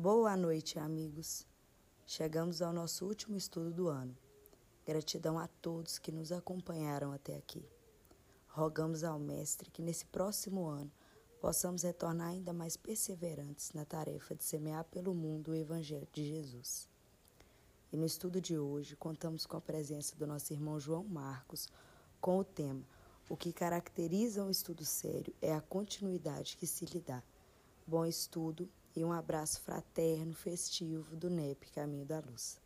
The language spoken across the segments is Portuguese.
Boa noite, amigos. Chegamos ao nosso último estudo do ano. Gratidão a todos que nos acompanharam até aqui. Rogamos ao Mestre que nesse próximo ano possamos retornar ainda mais perseverantes na tarefa de semear pelo mundo o Evangelho de Jesus. E no estudo de hoje, contamos com a presença do nosso irmão João Marcos com o tema O que caracteriza um estudo sério é a continuidade que se lhe dá. Bom estudo e um abraço fraterno, festivo do NEP Caminho da Luz.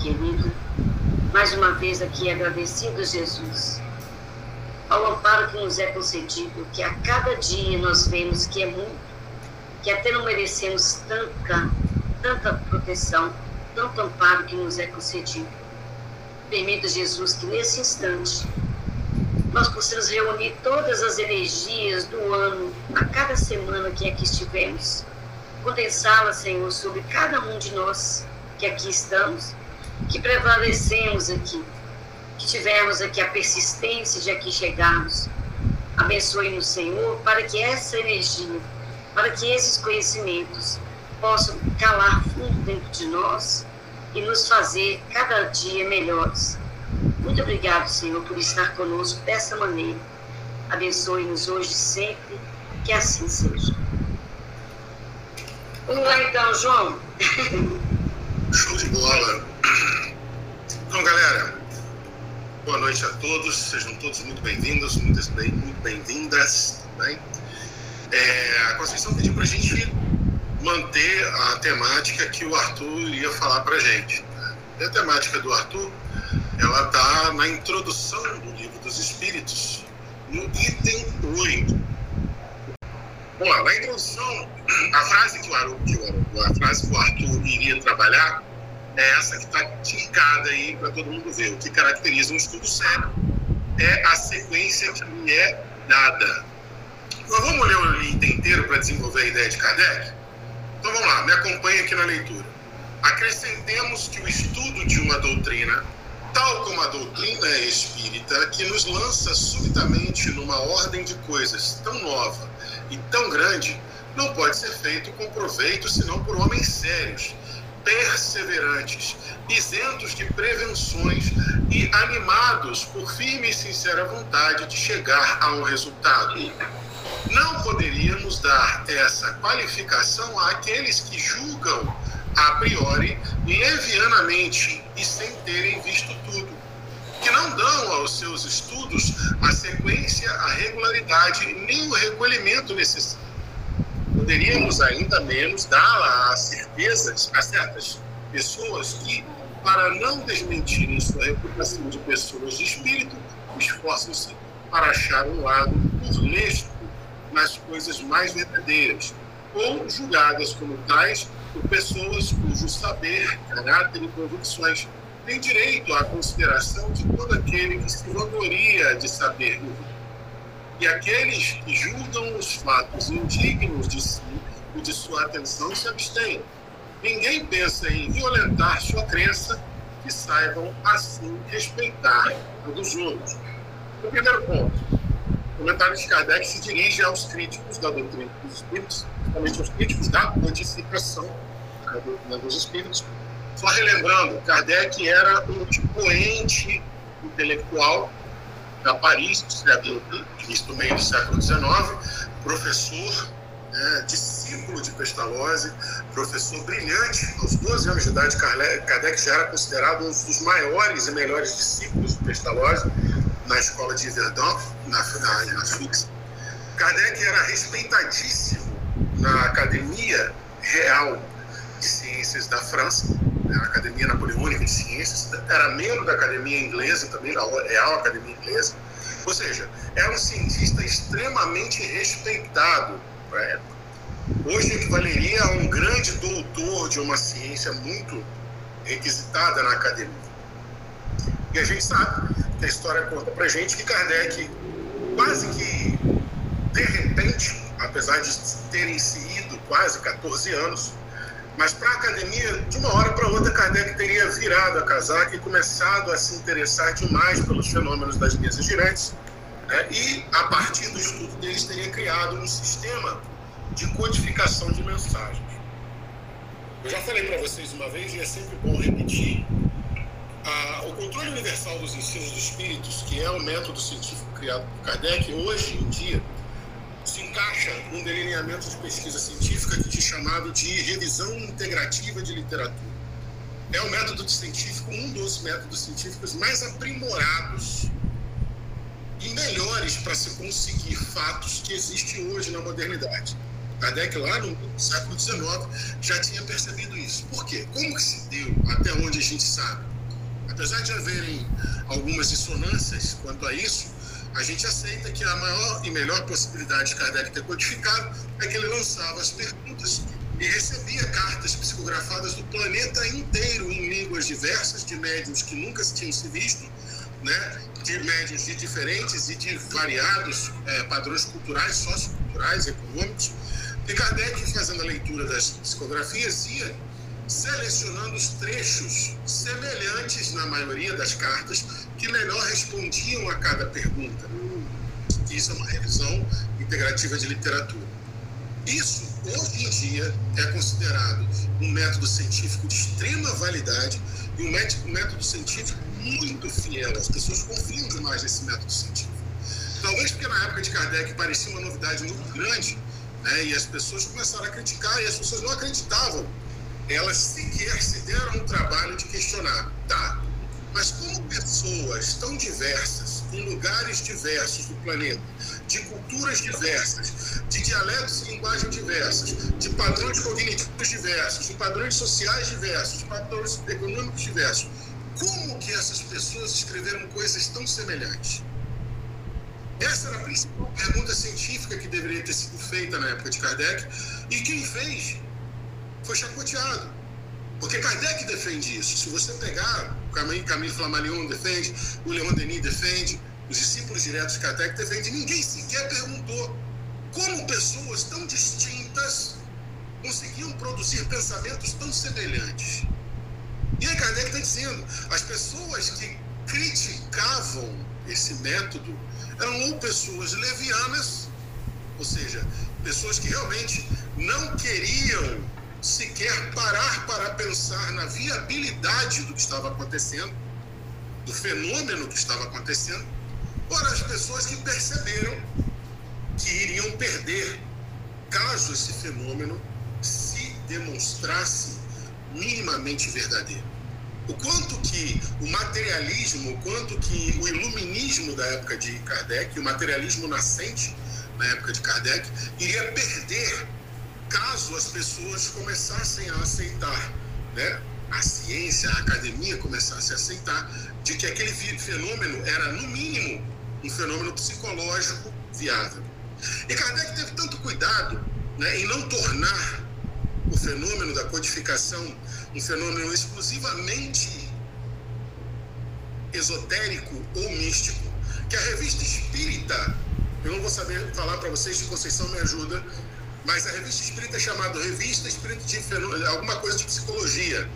Querido, mais uma vez aqui agradecido, Jesus, ao amparo que nos é concedido, que a cada dia nós vemos que é muito, que até não merecemos tanta, tanta proteção, tanto amparo que nos é concedido. Permita, Jesus, que nesse instante nós possamos reunir todas as energias do ano, a cada semana que aqui estivemos, condensá-las, Senhor, sobre cada um de nós que aqui estamos, que prevalecemos aqui, que tivemos aqui a persistência de aqui chegarmos. Abençoe-nos, Senhor, para que essa energia, para que esses conhecimentos possam calar fundo dentro de nós e nos fazer cada dia melhores. Muito obrigado, Senhor, por estar conosco dessa maneira. Abençoe-nos hoje e sempre, que assim seja. Vamos lá então, João. Show de bola. Então, galera, boa noite a todos. Sejam todos muito bem-vindos, muito bem-vindas. Bem? É, a Conceição pediu para a gente manter a temática que o Arthur ia falar para a gente. E a temática do Arthur, ela está na introdução do Livro dos Espíritos, no item 8. Bom, na introdução, a frase que o, Arthur, que o, a frase que o Arthur iria trabalhar é essa que está indicada aí para todo mundo ver. O que caracteriza um estudo sério é a sequência que lhe é dada. Nós vamos ler o item inteiro para desenvolver a ideia de Kardec? Então vamos lá, me acompanhe aqui na leitura. Acrescentemos que o estudo de uma doutrina, tal como a doutrina espírita, que nos lança subitamente numa ordem de coisas tão nova e tão grande, não pode ser feito com proveito senão por homens sérios, perseverantes, isentos de prevenções e animados por firme e sincera vontade de chegar a um resultado. Não poderíamos dar essa qualificação àqueles que julgam a priori, levianamente e sem terem visto tudo, que não dão aos seus estudos a sequência, a regularidade nem o recolhimento necessário. Poderíamos ainda menos dar a certezas a certas pessoas que, para não desmentirem sua reputação de pessoas de espírito, esforçam-se para achar um lado burlesco nas coisas mais verdadeiras, ou julgadas como tais por pessoas cujo saber, caráter e convicções têm direito à consideração de todo aquele que se vangloria de saber E aqueles que julgam os fatos indignos de si e de sua atenção se abstêm. Ninguém pensa em violentar sua crença que saibam assim respeitar a dos outros. O primeiro ponto o comentário de Kardec se dirige aos críticos da doutrina dos espíritos, principalmente aos críticos da codificação da doutrina dos espíritos. Só relembrando, Kardec era um expoente intelectual da Paris, do século, início do meio do século XIX, professor, né, discípulo de Pestalozzi, professor brilhante. Aos 12 anos de idade, Kardec já era considerado um dos maiores e melhores discípulos de Pestalozzi na escola de Verdun, na, na, na Fix. Kardec era respeitadíssimo na Academia Real de Ciências da França, né, a Academia Napoleônica de Ciências, era membro da Academia Inglesa também, da Real Academia Inglesa. Ou seja, era um cientista extremamente respeitado para a época. Hoje equivaleria a um grande doutor de uma ciência muito requisitada na academia. E a gente sabe que a história conta pra gente que Kardec, quase que de repente, apesar de terem se ido quase 14 anos, mas para a academia, de uma hora para outra, Kardec teria virado a casaca e começado a se interessar demais pelos fenômenos das mesas girantes. Né? E, a partir do estudo deles teria criado um sistema de codificação de mensagens. Eu já falei para vocês uma vez, e é sempre bom repetir, ah, o controle universal dos ensinos dos espíritos, que é o método científico criado por Kardec, hoje em dia, se encaixa num delineamento de pesquisa científica que é chamado de revisão integrativa de literatura. É o método científico, um dos métodos científicos mais aprimorados e melhores para se conseguir fatos que existem hoje na modernidade. Kardec, lá no século XIX, já tinha percebido isso. Por quê? Como que se deu, até onde a gente sabe? Apesar de haverem algumas dissonâncias quanto a isso, a gente aceita que a maior e melhor possibilidade de Kardec ter codificado é que ele lançava as perguntas e recebia cartas psicografadas do planeta inteiro em línguas diversas, de médiums que nunca tinham se visto, né? de médiums de diferentes e de variados é, padrões culturais, socioculturais, econômicos. E Kardec, fazendo a leitura das psicografias, ia selecionando os trechos semelhantes, na maioria das cartas, que melhor respondiam a cada pergunta. Isso é uma revisão integrativa de literatura. Isso, hoje em dia, é considerado um método científico de extrema validade e um método científico muito fiel. As pessoas confiam demais nesse método científico. Talvez porque na época de Kardec parecia uma novidade muito grande, né, e as pessoas começaram a criticar, e as pessoas não acreditavam. Elas sequer se deram o trabalho de questionar. Tá, mas como pessoas tão diversas, em lugares diversos do planeta, de culturas diversas, de dialetos e linguagem diversas, de padrões cognitivos diversos, de padrões sociais diversos, de padrões econômicos diversos, como que essas pessoas escreveram coisas tão semelhantes? Essa era a principal pergunta científica que deveria ter sido feita na época de Kardec, e quem fez foi chacoteado. Porque Kardec defende isso. Se você pegar, Camille, Camille Flammarion defende, o Leon Denis defende, os discípulos diretos de Kardec defendem, ninguém sequer perguntou como pessoas tão distintas conseguiam produzir pensamentos tão semelhantes. E aí Kardec está dizendo, as pessoas que criticavam esse método eram ou pessoas levianas, ou seja, pessoas que realmente não queriam sequer parar para pensar na viabilidade do que estava acontecendo, do fenômeno que estava acontecendo, ora as pessoas que perceberam que iriam perder caso esse fenômeno se demonstrasse minimamente verdadeiro. O quanto que o materialismo, o quanto que o iluminismo da época de Kardec, o materialismo nascente na época de Kardec, iria perder caso as pessoas começassem a aceitar, né? a ciência, a academia começasse a aceitar de que aquele fenômeno era, no mínimo, um fenômeno psicológico viável. E Kardec teve tanto cuidado né, em não tornar o fenômeno da codificação um fenômeno exclusivamente esotérico ou místico, que a revista espírita, eu não vou saber falar para vocês, se Conceição me ajuda, mas a revista espírita é chamada Revista Espírita de Fenômeno, alguma coisa de psicologia.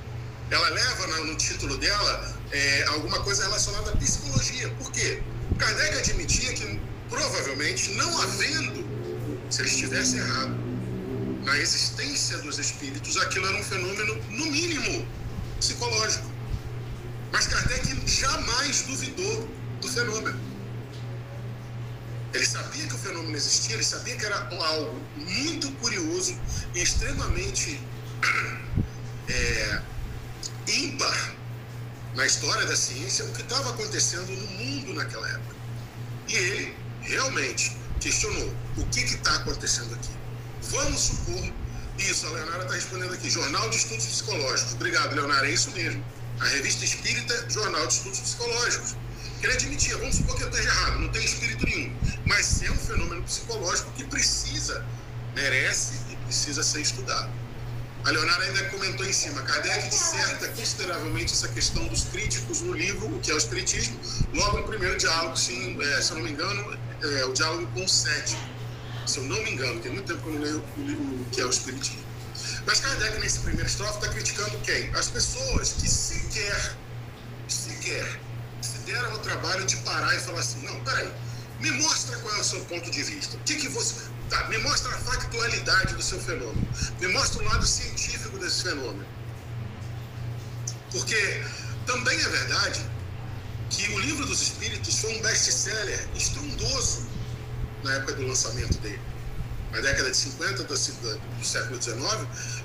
Ela leva no título dela é, alguma coisa relacionada à psicologia. Por quê? Kardec admitia que provavelmente, não havendo, se ele estivesse errado, na existência dos espíritos, aquilo era um fenômeno, no mínimo, psicológico. Mas Kardec jamais duvidou do fenômeno. Ele sabia que o fenômeno existia, ele sabia que era algo muito curioso e extremamente é, ímpar na história da ciência o que estava acontecendo no mundo naquela época. E ele realmente questionou o que está acontecendo aqui. Vamos supor isso, a Leonara está respondendo aqui, Jornal de Estudos Psicológicos. Obrigado, Leonara, é isso mesmo. A revista espírita, Jornal de Estudos Psicológicos. Ele admitia, vamos supor que eu esteja errado, não tem espírito nenhum. Mas é um fenômeno psicológico que precisa, merece e precisa ser estudado. A Leonara ainda comentou em cima, Kardec disserta consideravelmente essa questão dos críticos no livro O que é o Espiritismo, logo no primeiro diálogo, sim, é, se eu não me engano, é, o diálogo com o sétimo. Se eu não me engano, tem muito tempo que eu não leio o livro que é o Espiritismo. Mas Kardec, nesse primeiro estrofe, está criticando quem? As pessoas que sequer, sequer, se deram ao trabalho de parar e falar assim, não, peraí, Me mostra qual é o seu ponto de vista. O que, que você. Tá, me mostra a factualidade do seu fenômeno. Me mostra o lado científico desse fenômeno. Porque também é verdade que o Livro dos Espíritos foi um best-seller estrondoso na época do lançamento dele. Na década de 50 do, do século XIX,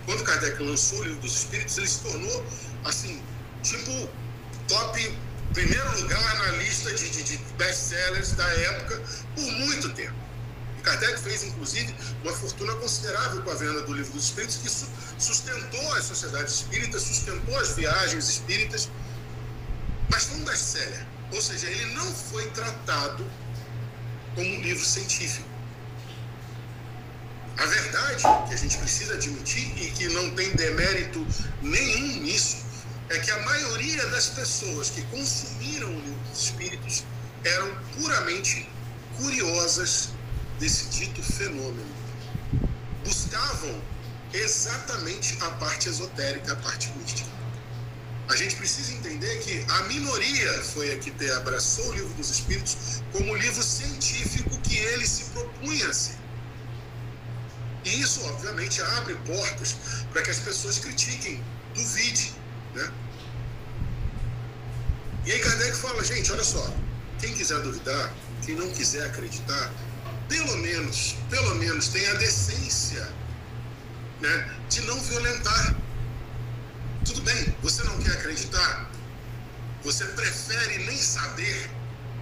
quando Kardec lançou o Livro dos Espíritos, ele se tornou, assim, tipo, top, primeiro lugar na lista de, de, de best-sellers da época por muito tempo. E Kardec fez, inclusive, uma fortuna considerável com a venda do Livro dos Espíritos, que sustentou as sociedades espíritas, sustentou as viagens espíritas, mas foi um best-seller. Ou seja, ele não foi tratado como um livro científico. A verdade que a gente precisa admitir e que não tem demérito nenhum nisso é que a maioria das pessoas que consumiram o livro dos espíritos eram puramente curiosas desse dito fenômeno. Buscavam exatamente a parte esotérica, a parte mística. A gente precisa entender que a minoria foi a que te abraçou o livro dos Espíritos como livro científico que ele se propunha a ser. E isso, obviamente, abre portas para que as pessoas critiquem, duvide. Né? E aí Kardec fala, gente, olha só, quem quiser duvidar, quem não quiser acreditar, pelo menos, pelo menos tenha a decência né, de não violentar tudo bem, você não quer acreditar? Você prefere nem saber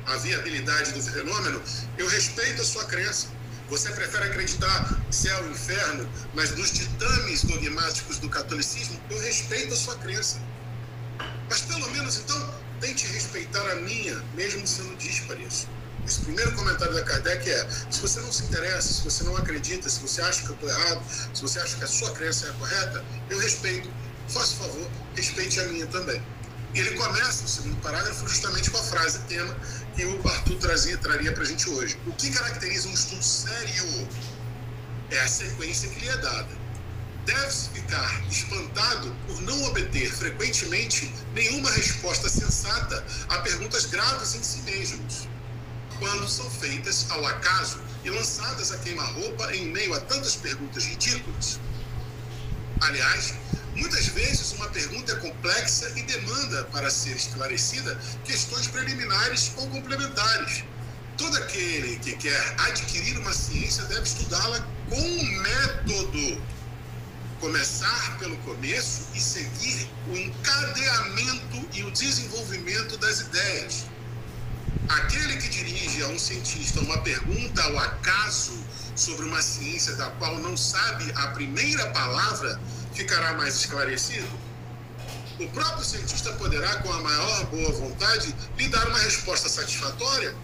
a viabilidade do fenômeno? Eu respeito a sua crença. Você prefere acreditar céu e inferno, mas nos ditames dogmáticos do catolicismo? Eu respeito a sua crença. Mas pelo menos então, tente respeitar a minha, mesmo sendo dispare isso. Esse primeiro comentário da Kardec é: se você não se interessa, se você não acredita, se você acha que eu estou errado, se você acha que a sua crença é a correta, eu respeito faça favor, respeite a minha também. E ele começa o segundo parágrafo justamente com a frase tema que o Arthur trazia, traria para a gente hoje. O que caracteriza um estudo sério é a sequência que lhe é dada. Deve-se ficar espantado por não obter frequentemente nenhuma resposta sensata a perguntas graves em si mesmos, quando são feitas ao acaso e lançadas a queima-roupa em meio a tantas perguntas ridículas. Aliás, Muitas vezes uma pergunta é complexa e demanda, para ser esclarecida, questões preliminares ou complementares. Todo aquele que quer adquirir uma ciência deve estudá-la com um método. Começar pelo começo e seguir o encadeamento e o desenvolvimento das ideias. Aquele que dirige a um cientista uma pergunta ao acaso sobre uma ciência da qual não sabe a primeira palavra ficará mais esclarecido? O próprio cientista poderá, com a maior boa vontade, lhe dar uma resposta satisfatória?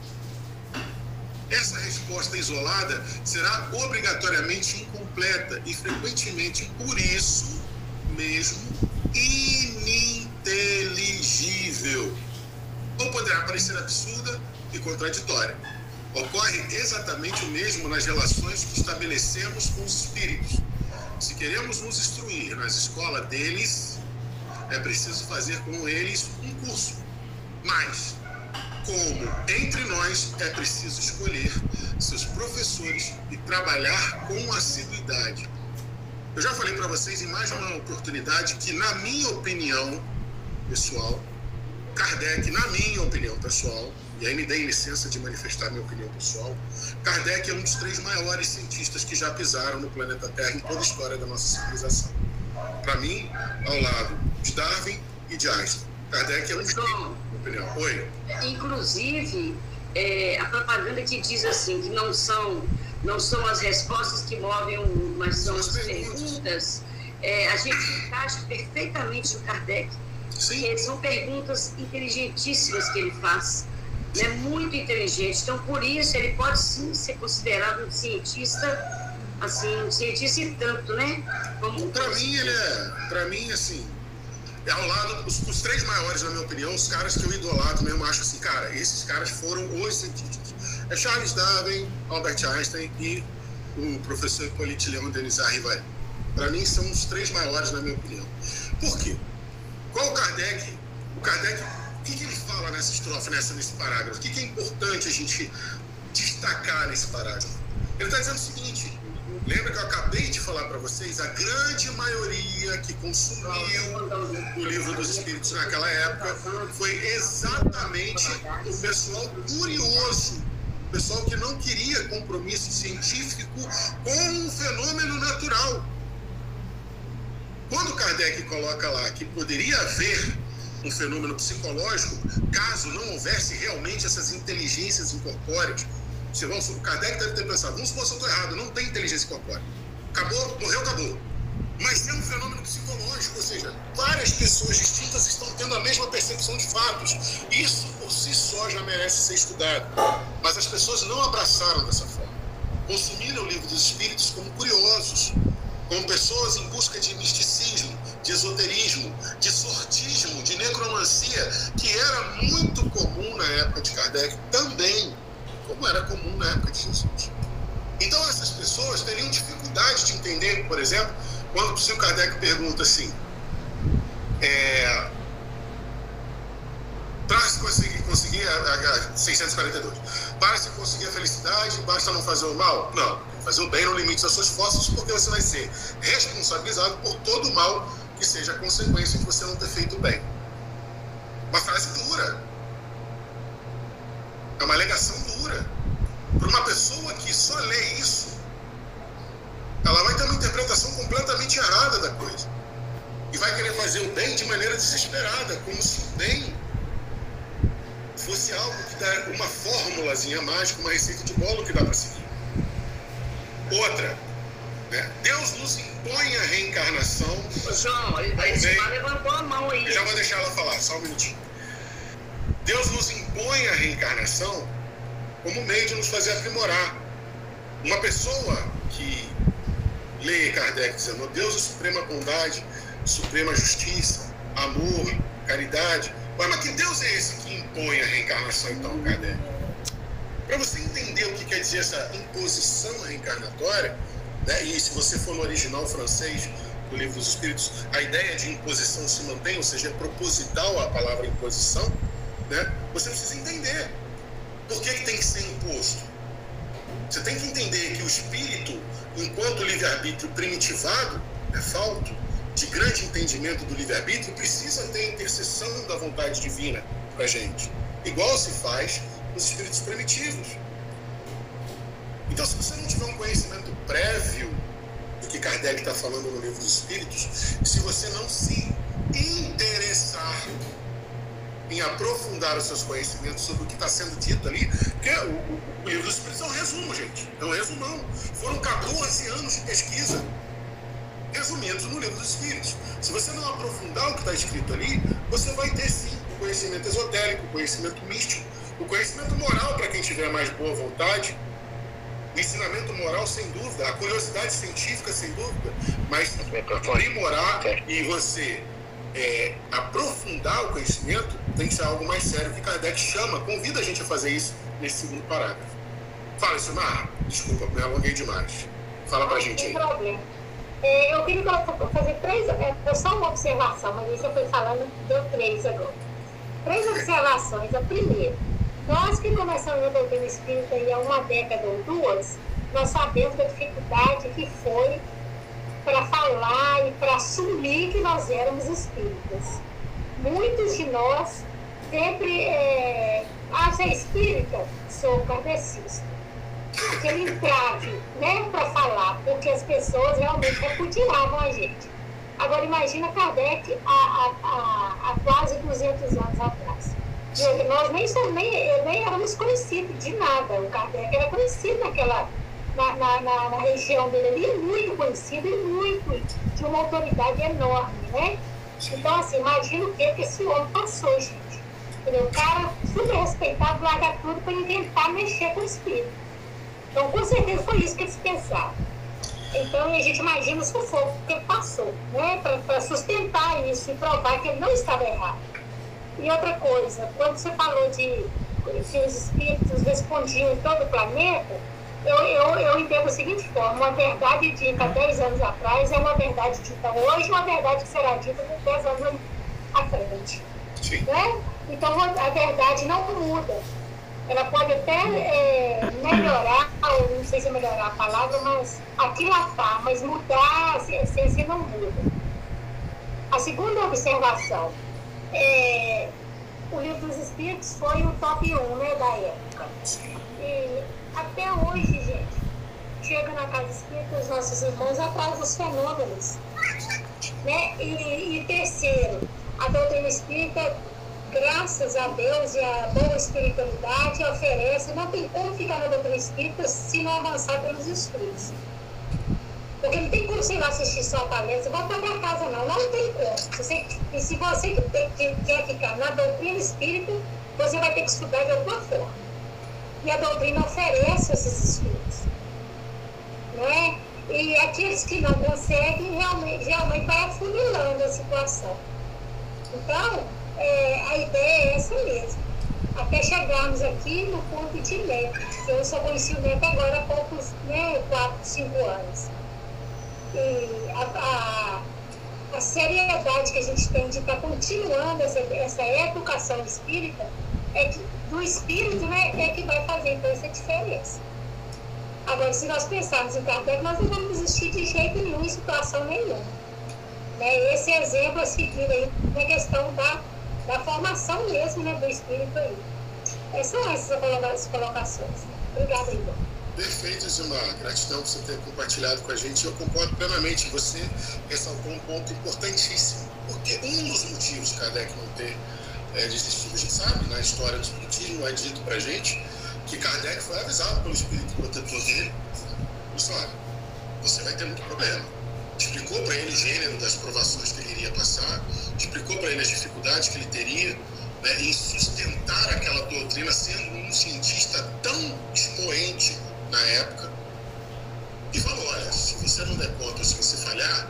Essa resposta isolada será obrigatoriamente incompleta e frequentemente, por isso mesmo, ininteligível. Ou poderá parecer absurda e contraditória. Ocorre exatamente o mesmo nas relações que estabelecemos com os espíritos se queremos nos instruir nas escolas deles, é preciso fazer com eles um curso. Mas, como entre nós é preciso escolher seus professores e trabalhar com assiduidade. Eu já falei para vocês em mais uma oportunidade que, na minha opinião pessoal, Kardec, na minha opinião pessoal, e aí me deem licença de manifestar minha opinião pessoal, Kardec é um dos três maiores cientistas que já pisaram no planeta Terra em toda a história da nossa civilização. Para mim, ao lado de Darwin e de Einstein. Kardec é um dos três, na minha opinião. Oi. Inclusive, é, a propaganda que diz assim, que não são, não são as respostas que movem o mundo, mas são, são as perguntas, é, a gente encaixa perfeitamente no Kardec. Sim. São perguntas inteligentíssimas que ele faz é muito inteligente. Então, por isso, ele pode sim ser considerado um cientista, assim, um cientista e tanto, né? Para mim, ele é, para mim, assim, é ao lado, os, os, três maiores, na minha opinião, os caras que eu idolato mesmo, acho assim, cara, esses caras foram os cientistas. É Charles Darwin, Albert Einstein e o professor Hippolyte Leon Denis Arrival. Para mim, são os três maiores, na minha opinião. Por quê? Qual o Kardec? O Kardec que, que ele fala nessa estrofe, nessa, nesse parágrafo? O que, que é importante a gente destacar nesse parágrafo? Ele está dizendo o seguinte: lembra que eu acabei de falar para vocês? A grande maioria que consumiu o livro dos Espíritos naquela época foi exatamente o pessoal curioso, o pessoal que não queria compromisso científico com um fenômeno natural. Quando Kardec coloca lá que poderia haver um fenômeno psicológico, caso não houvesse realmente essas inteligências incorpóreas, se vamos, o Kardec deve ter pensado, vamos supor que eu estou errado, não tem inteligência incorpórea. Acabou, morreu, acabou. Mas tem um fenômeno psicológico, ou seja, várias pessoas distintas estão tendo a mesma percepção de fatos. Isso por si só já merece ser estudado. Mas as pessoas não abraçaram dessa forma. Consumiram o livro dos espíritos como curiosos, como pessoas em busca de misticismo, de esoterismo, de sortismo, de necromancia, que era muito comum na época de Kardec também como era comum na época de Jesus. Então, essas pessoas teriam dificuldade de entender, por exemplo, quando o Chico Kardec pergunta assim: é, para se conseguir, conseguir a, a 642, para se conseguir a felicidade, basta não fazer o mal? Não, fazer o bem no limite das suas forças, porque você vai ser responsabilizado por todo o mal que seja a consequência de você não ter feito o bem. Uma frase dura, é uma alegação dura. Para uma pessoa que só lê isso, ela vai ter uma interpretação completamente errada da coisa. E vai querer fazer o bem de maneira desesperada, como se o bem fosse algo que dá uma fórmulazinha mágica, uma receita de bolo que dá para seguir. Outra, né? Deus nos impõe a reencarnação. João, a Ismar levantou a mão aí. Eu já vou deixar ela falar, só um minutinho. Deus nos impõe a reencarnação como meio de nos fazer aprimorar. Uma pessoa que lê Kardec dizendo Deus é suprema bondade, suprema justiça, amor, caridade. Mas que Deus é esse que impõe a reencarnação, então, Kardec? Para você entender o que quer dizer essa imposição reencarnatória, né? e se você for no original francês do Livro dos Espíritos, a ideia de imposição se mantém, ou seja, é proposital a palavra imposição, né? Você precisa entender por que, que tem que ser imposto. Você tem que entender que o espírito, enquanto livre-arbítrio primitivado, é falto, de grande entendimento do livre-arbítrio, precisa ter intercessão da vontade divina para a gente. Igual se faz nos espíritos primitivos. Então, se você não tiver um conhecimento prévio do que Kardec está falando no livro dos Espíritos, se você não se interessar em aprofundar os seus conhecimentos sobre o que está sendo dito ali, porque o, o, livro dos Espíritos é um resumo, gente. É um resumão. Foram 14 anos de pesquisa resumidos no livro dos Espíritos. Se você não aprofundar o que está escrito ali, você vai ter sim o conhecimento esotérico, o conhecimento místico, o conhecimento moral para quem tiver mais boa vontade, o ensinamento moral sem dúvida, a curiosidade científica sem dúvida, mas aprimorar e você é, aprofundar o conhecimento tem que ser algo mais sério que Kardec chama, convida a gente a fazer isso nesse segundo parágrafo. Fala, Silmar. Desculpa, me alonguei demais. Fala pra gente aí. Não tem problema. É, eu queria fazer três, é, só uma observação, mas isso eu fui falando, deu três agora. Três observações. A primeira, nós que começamos a doutrina espírita há uma década ou duas, nós sabemos da dificuldade que foi para falar e para assumir que nós éramos espíritas. Muitos de nós sempre. É, ah, é espírita? Sou kardecista. Aquele entrave, né, para falar, porque as pessoas realmente repudiavam a gente. Agora, imagina Kardec há, há, há, há quase 200 anos atrás. Nós nem, nem, nem éramos conhecidos de nada. O Kardec era conhecido naquela na, na, na, na região dele ali, muito conhecido e muito, de uma autoridade enorme, né? Então, assim, imagina o que, que esse homem passou, gente. Entendeu? O cara super respeitado, larga tudo para inventar mexer com o espírito. Então, com certeza foi isso que eles pensaram. Então, a gente imagina o sufoco que ele passou, né? Para sustentar isso e provar que ele não estava errado. E outra coisa, quando você falou de que os espíritos respondiam em todo o planeta, eu, eu, eu entendo da seguinte forma: uma verdade dita 10 anos atrás é uma verdade dita hoje, uma verdade que será dita 10 anos à frente. Né? Então a verdade não muda. ela pode até é, melhorar, ou não sei se é melhorar a palavra, mas aquilatar, mas mudar, a essência não muda. A segunda observação, é, o livro dos Espíritos foi o top 1 né, da época. E até hoje, gente, chega na casa espírita os nossos irmãos atrás dos fenômenos. Né? E, e terceiro, a doutrina espírita graças a Deus e a boa espiritualidade, oferece, não tem como ficar na doutrina espírita se não avançar pelos estudos. Porque não tem como você lá assistir só a palestra, voltar para casa não, não tem como. Você, e se você que, tem, que quer ficar na doutrina espírita, você vai ter que estudar de alguma forma. E a doutrina oferece esses estudos. Não é? E aqueles que não conseguem, realmente, realmente vai afunilando a situação. Então, é, a ideia é essa mesmo. Até chegarmos aqui no ponto de neto. Eu só conheci o neto agora há poucos, né, 4, 5 anos. A, a, a, seriedade que a gente tem de estar tá continuando essa, essa educação espírita, é que, do espírito, né, é que vai fazer então essa diferença. Agora, se nós pensarmos em Kardec, nós não vamos desistir de jeito nenhum, em situação nenhuma. Né? Esse exemplo a seguir aí na questão da da formação mesmo né, do espírito aí. É são essas colocações. Obrigada, Igor. Perfeito, Zilmar. Gratidão por você ter compartilhado com a gente. Eu concordo plenamente. Você ressaltou um ponto importantíssimo. Porque um dos motivos de Kardec não ter é, desistido, a gente sabe, na história do Espiritismo, é dito para gente que Kardec foi avisado pelo Espírito protetor dele. Disse, olha, você vai ter muito problema. Explicou para ele o gênero das provações que ele iria passar, explicou para ele as dificuldades que ele teria né, em sustentar aquela doutrina, sendo um cientista tão expoente na época, e falou: olha, se você não der conta, se você falhar,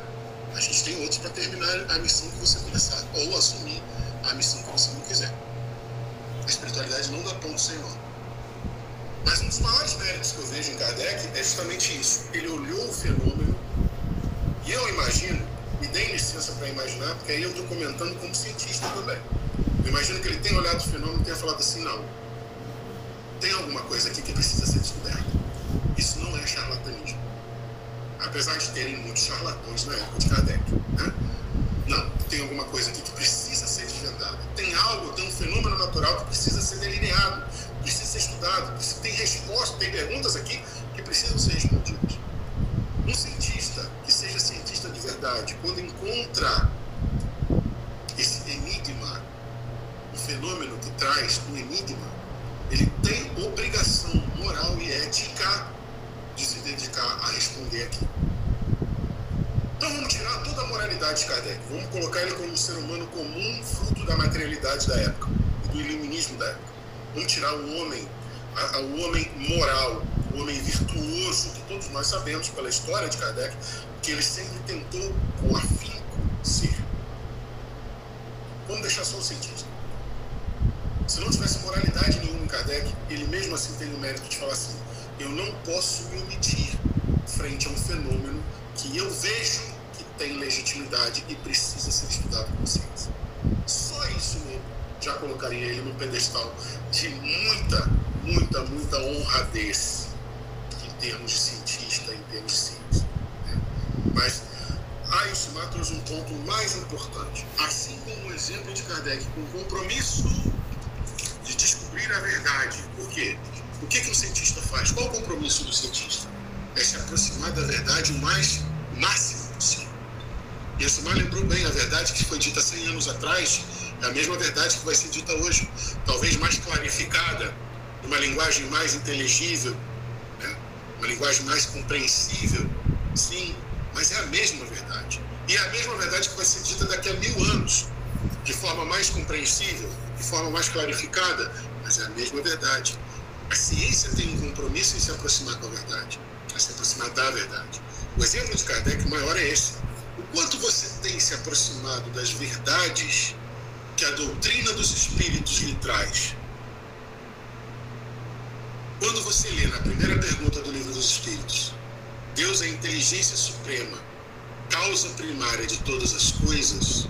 a gente tem outros para terminar a missão que você começar, ou assumir a missão que você não quiser. A espiritualidade não dá ponto sem nó. Mas um dos maiores méritos que eu vejo em Kardec é justamente isso. Ele olhou o fenômeno, e eu imagino me deem licença para imaginar, porque aí eu estou comentando como cientista também. Eu imagino que ele tenha olhado o fenômeno e tenha falado assim: não, tem alguma coisa aqui que precisa ser descoberta. Isso não é charlatanismo. Apesar de terem muitos charlatões na época de Kardec. Né? Não, tem alguma coisa aqui que precisa ser desvendada. Tem algo, tem um fenômeno natural que precisa ser delineado, precisa ser estudado. Tem respostas, tem perguntas aqui que precisam ser respondidas. Um cientista que seja cientista de verdade, quando encontra esse enigma, o fenômeno que traz o enigma, ele tem obrigação moral e ética de se dedicar a responder aqui. Então vamos tirar toda a moralidade de Kardec, vamos colocar ele como um ser humano comum, fruto da materialidade da época e do iluminismo da época. Vamos tirar o homem, a, a, o homem moral, o homem virtuoso, que todos nós sabemos pela história de Kardec, que ele sempre tentou com afinco ser. Vamos deixar só o cientista. Se não tivesse moralidade nenhuma em Kardec, ele mesmo assim tem o mérito de falar assim: eu não posso me omitir frente a um fenômeno que eu vejo que tem legitimidade e precisa ser estudado com ciência. Só isso mesmo já colocaria ele no pedestal de muita, muita, muita honradez termos de cientista, em termos de ciência. Né? Mas Ayushima trouxe um ponto mais importante. Assim como o exemplo de Kardec, com o compromisso de descobrir a verdade. Por quê? O que, que o cientista faz? Qual o compromisso do cientista? É se aproximar da verdade o mais máximo possível. E Ayushima lembrou bem a verdade que foi dita 100 anos atrás, é a mesma verdade que vai ser dita hoje, talvez mais clarificada, numa linguagem mais inteligível, uma linguagem mais compreensível, sim, mas é a mesma verdade. E é a mesma verdade que vai ser dita daqui a mil anos, de forma mais compreensível, de forma mais clarificada, mas é a mesma verdade. A ciência tem um compromisso em se aproximar da verdade, a se aproximar da verdade. O exemplo de Kardec maior é esse. O quanto você tem se aproximado das verdades que a doutrina dos espíritos lhe traz, quando você lê na primeira pergunta do livro dos Espíritos, Deus é a inteligência suprema, causa primária de todas as coisas,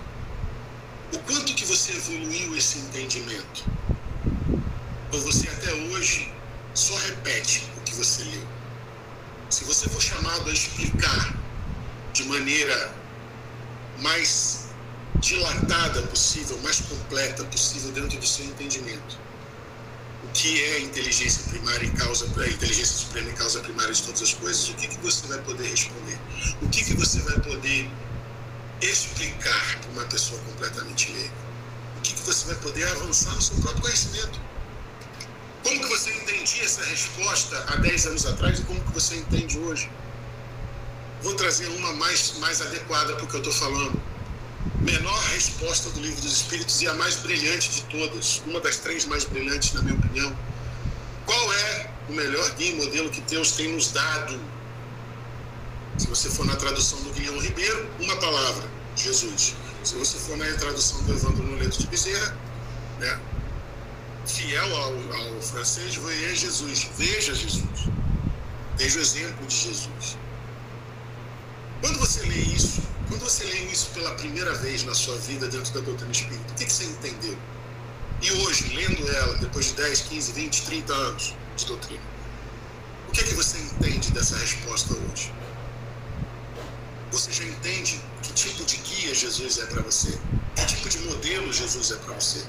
o quanto que você evoluiu esse entendimento? Ou você até hoje só repete o que você leu. Se você for chamado a explicar de maneira mais dilatada possível, mais completa possível dentro do seu entendimento, o que é inteligência primária e causa a inteligência suprema e causa primária de todas as coisas, o que, que você vai poder responder? O que, que você vai poder explicar para uma pessoa completamente leiga? O que, que você vai poder avançar no seu próprio conhecimento? Como que você entendia essa resposta há 10 anos atrás e como que você entende hoje? Vou trazer uma mais, mais adequada para o que eu estou falando. Menor resposta do Livro dos Espíritos e a mais brilhante de todas, uma das três mais brilhantes, na minha opinião. Qual é o melhor guia e modelo que Deus tem nos dado? Se você for na tradução do Guilherme Ribeiro, uma palavra, Jesus. Se você for na tradução do Evandro Noleto de Bezerra, né, fiel ao, ao francês, voyez Jesus. Veja Jesus. Veja o exemplo de Jesus. Quando você lê isso, quando você lê isso pela primeira vez na sua vida dentro da doutrina espírita, o que, que você entendeu? E hoje, lendo ela, depois de 10, 15, 20, 30 anos de doutrina, o que é que você entende dessa resposta hoje? Você já entende que tipo de guia Jesus é para você? Que tipo de modelo Jesus é para você?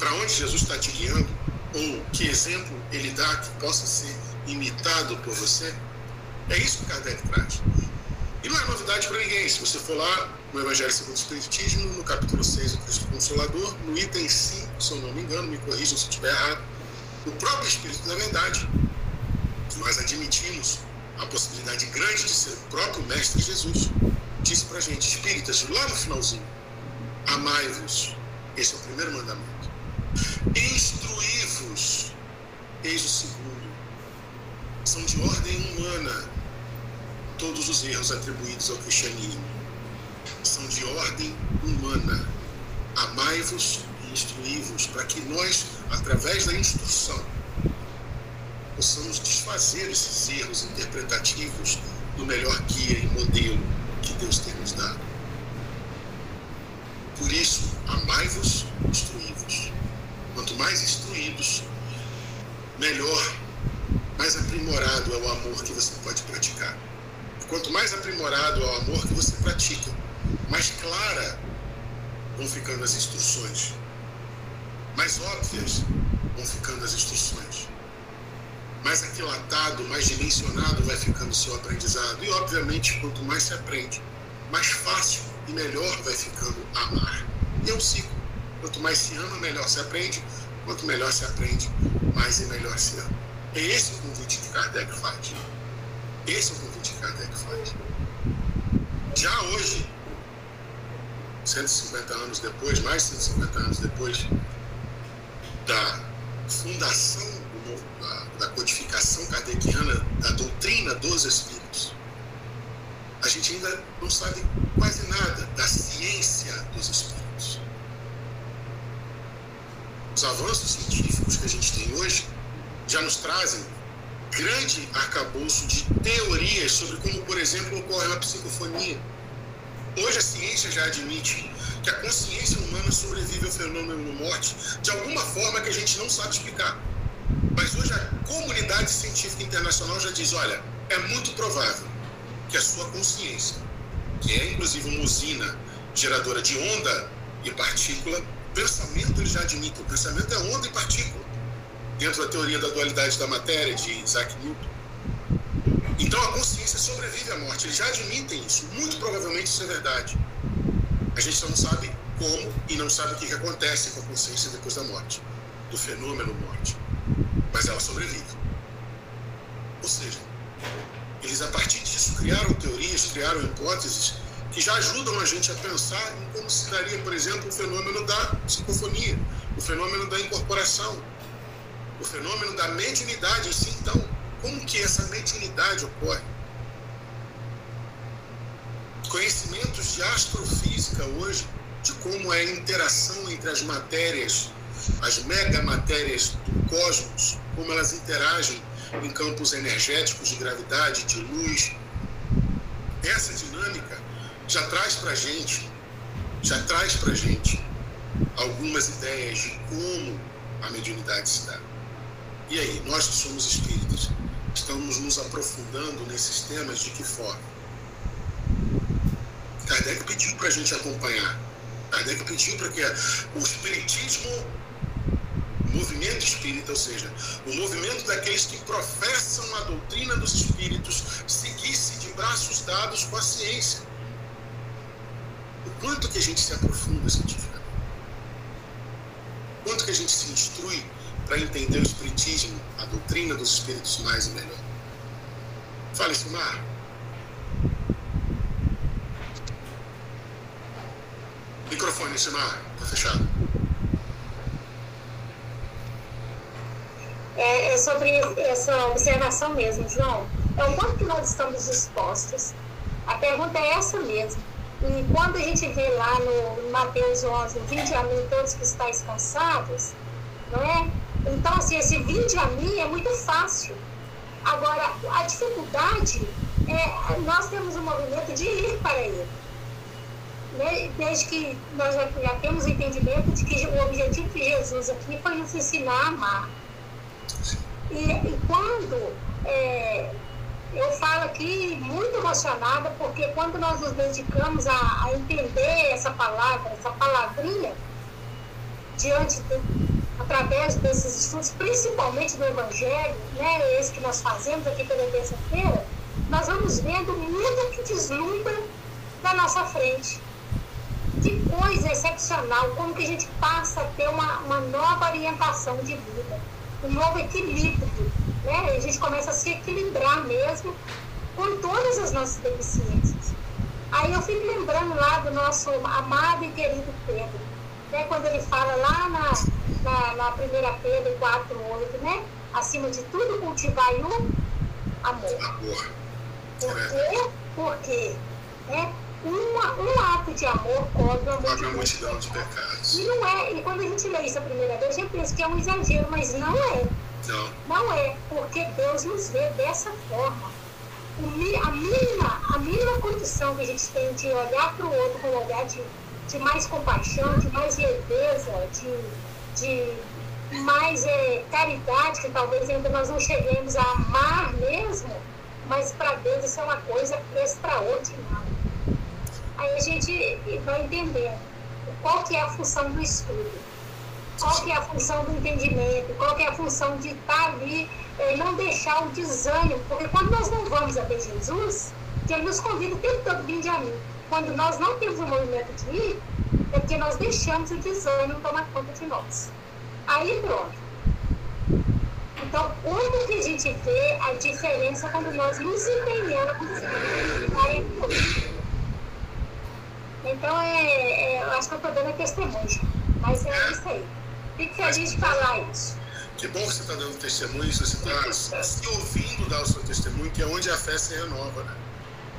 Para onde Jesus está te guiando, ou que exemplo ele dá que possa ser imitado por você, é isso que Kardec traz. E não é novidade para ninguém. Se você for lá no Evangelho segundo o Espiritismo, no capítulo 6 do Cristo Consolador, no item 5, se eu não me engano, me corrijam se estiver errado, o próprio Espírito da Verdade, nós admitimos a possibilidade grande de ser o próprio Mestre Jesus, disse para a gente, espíritas, lá no finalzinho, amai-vos. Esse é o primeiro mandamento. Instruí-vos, eis o segundo. São de ordem humana todos os erros atribuídos ao cristianismo. São de ordem humana. Amai-vos e instruí-vos, para que nós, através da instrução, possamos desfazer esses erros interpretativos do melhor guia e modelo que Deus tem nos dado. Por isso, amai-vos, instruí-vos. Quanto mais instruídos, melhor, mais aprimorado é o amor que você pode praticar. Quanto mais aprimorado é o amor que você pratica, mais clara vão ficando as instruções, mais óbvias vão ficando as instruções, mais aquilatado, mais dimensionado vai ficando o seu aprendizado. E, obviamente, quanto mais se aprende, mais fácil e melhor vai ficando amar. E é um ciclo. Quanto mais se ama, melhor se aprende. Quanto melhor se aprende, mais e melhor se ama. É esse o convite que Kardec faz. Esse é o convite que Kardec faz. Já hoje, 150 anos depois, mais de 150 anos depois da fundação da, da codificação kardeciana da doutrina dos Espíritos, a gente ainda não sabe quase nada da ciência dos Espíritos os avanços científicos que a gente tem hoje já nos trazem grande arcabouço de teorias sobre como, por exemplo, ocorre uma psicofonia. Hoje a ciência já admite que a consciência humana sobrevive ao fenômeno morte de alguma forma que a gente não sabe explicar. Mas hoje a comunidade científica internacional já diz, olha, é muito provável que a sua consciência, que é inclusive uma usina geradora de onda e partícula, pensamento ele já admite. O pensamento é onda e partícula, dentro da teoria da dualidade da matéria de Isaac Newton. Então a consciência sobrevive à morte. Eles já admitem isso. Muito provavelmente isso é verdade. A gente só não sabe como e não sabe o que, que acontece com a consciência depois da morte, do fenômeno morte. Mas ela sobrevive. Ou seja, eles a partir disso criaram teorias, criaram hipóteses que já ajudam a gente a pensar em como se daria, por exemplo, o fenômeno da psicofonia, o fenômeno da incorporação, o fenômeno da mediunidade em. Então, como que essa mediunidade ocorre? Conhecimentos de astrofísica hoje, de como é a interação entre as matérias, as megamatérias do cosmos, como elas interagem em campos energéticos de gravidade, de luz. Essa dinâmica já traz para gente, já traz para gente algumas ideias de como a mediunidade se dá. E aí, nós que somos espíritas, estamos nos aprofundando nesses temas de que forma? Kardec pediu para a gente acompanhar. Kardec pediu para que o espiritismo, o movimento espírita, ou seja, o movimento daqueles que professam a doutrina dos espíritos, seguisse de braços dados com a ciência. Quanto que a gente se aprofunda cientificamente? Quanto que a gente se instrui para entender o espiritismo, a doutrina dos espíritos mais e melhor? Fale, Silmar. Microfone, Silmar, está fechado. É, é, sobre essa observação mesmo, João. É o quanto que nós estamos dispostos. A pergunta é essa mesmo. E quando a gente vê lá no Mateus 11, vinde a mim todos que estáis cansados, não é? Então, assim, esse vinde a mim é muito fácil. Agora, a dificuldade é nós temos um movimento de ir para ele desde que nós já, já temos entendimento de que o objetivo de Jesus aqui foi nos ensinar a amar. E, e quando é, eu falo aqui muito emocionada, porque quando nós nos dedicamos a, a entender essa palavra, essa palavrinha, diante de, através desses estudos, principalmente do Evangelho, né, esse que nós fazemos aqui pela terça-feira, nós vamos vendo muito que deslumbra da nossa frente. Que coisa excepcional, como que a gente passa a ter uma, uma nova orientação de vida, um novo equilíbrio, começa a se equilibrar mesmo com todas as nossas deficiências. Aí eu fico lembrando lá do nosso amado e querido Pedro, né? quando ele fala lá na, na, na primeira Pedro 4,8, né? Acima de tudo, cultivar o amor. Amor. Por quê? Porque né? uma, um ato de amor cobre uma multidão, multidão de pecados. E não é, e quando a gente lê isso a primeira vez, a gente pensa que é um exagero, mas não é. Não. Não é, porque Deus nos vê dessa forma. A, mínima, a mínima condição que a gente tem de olhar para o outro com um olhar de, de mais compaixão, de mais leveza, de, de mais é, caridade, que talvez ainda nós não cheguemos a amar mesmo, mas para Deus isso é uma coisa extraordinária. Aí a gente vai entendendo qual que é a função do estudo, qual que é a função do entendimento, qual que é a função de estar ali, é, não deixar o desânimo, porque quando nós não vamos a ver Jesus, que ele nos convida o tempo todo vir a mim. Quando nós não temos o movimento de ir, é porque nós deixamos o desânimo tomar conta de nós. Aí pronto. Então, como que a gente vê a diferença quando nós nos empenhamos? Aí pronto. Então, é, é, eu acho que eu estou dando testemunho. Mas é isso aí. Fico feliz de falar isso. Que bom que você está dando testemunho, você está se ouvindo dar o seu testemunho, que é onde a fé se renova, né?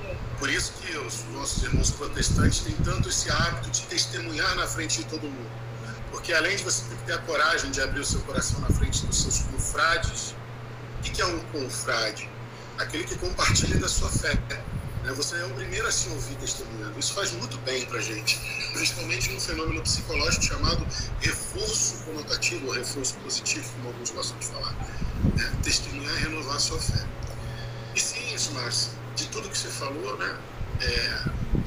É. Por isso que os nossos irmãos protestantes têm tanto esse hábito de testemunhar na frente de todo mundo. Porque além de você ter que ter a coragem de abrir o seu coração na frente dos seus confrades, o que é um confrade? Aquele que compartilha da sua fé. Né? Você é o primeiro a se ouvir testemunhando. Isso faz muito bem para a gente, principalmente num fenômeno psicológico chamado reforço conotativo ou reforço positivo, como alguns gostam de falar. Né? Testemunhar e renovar a sua fé. E sim, isso, Márcia, de tudo que você falou, né? É,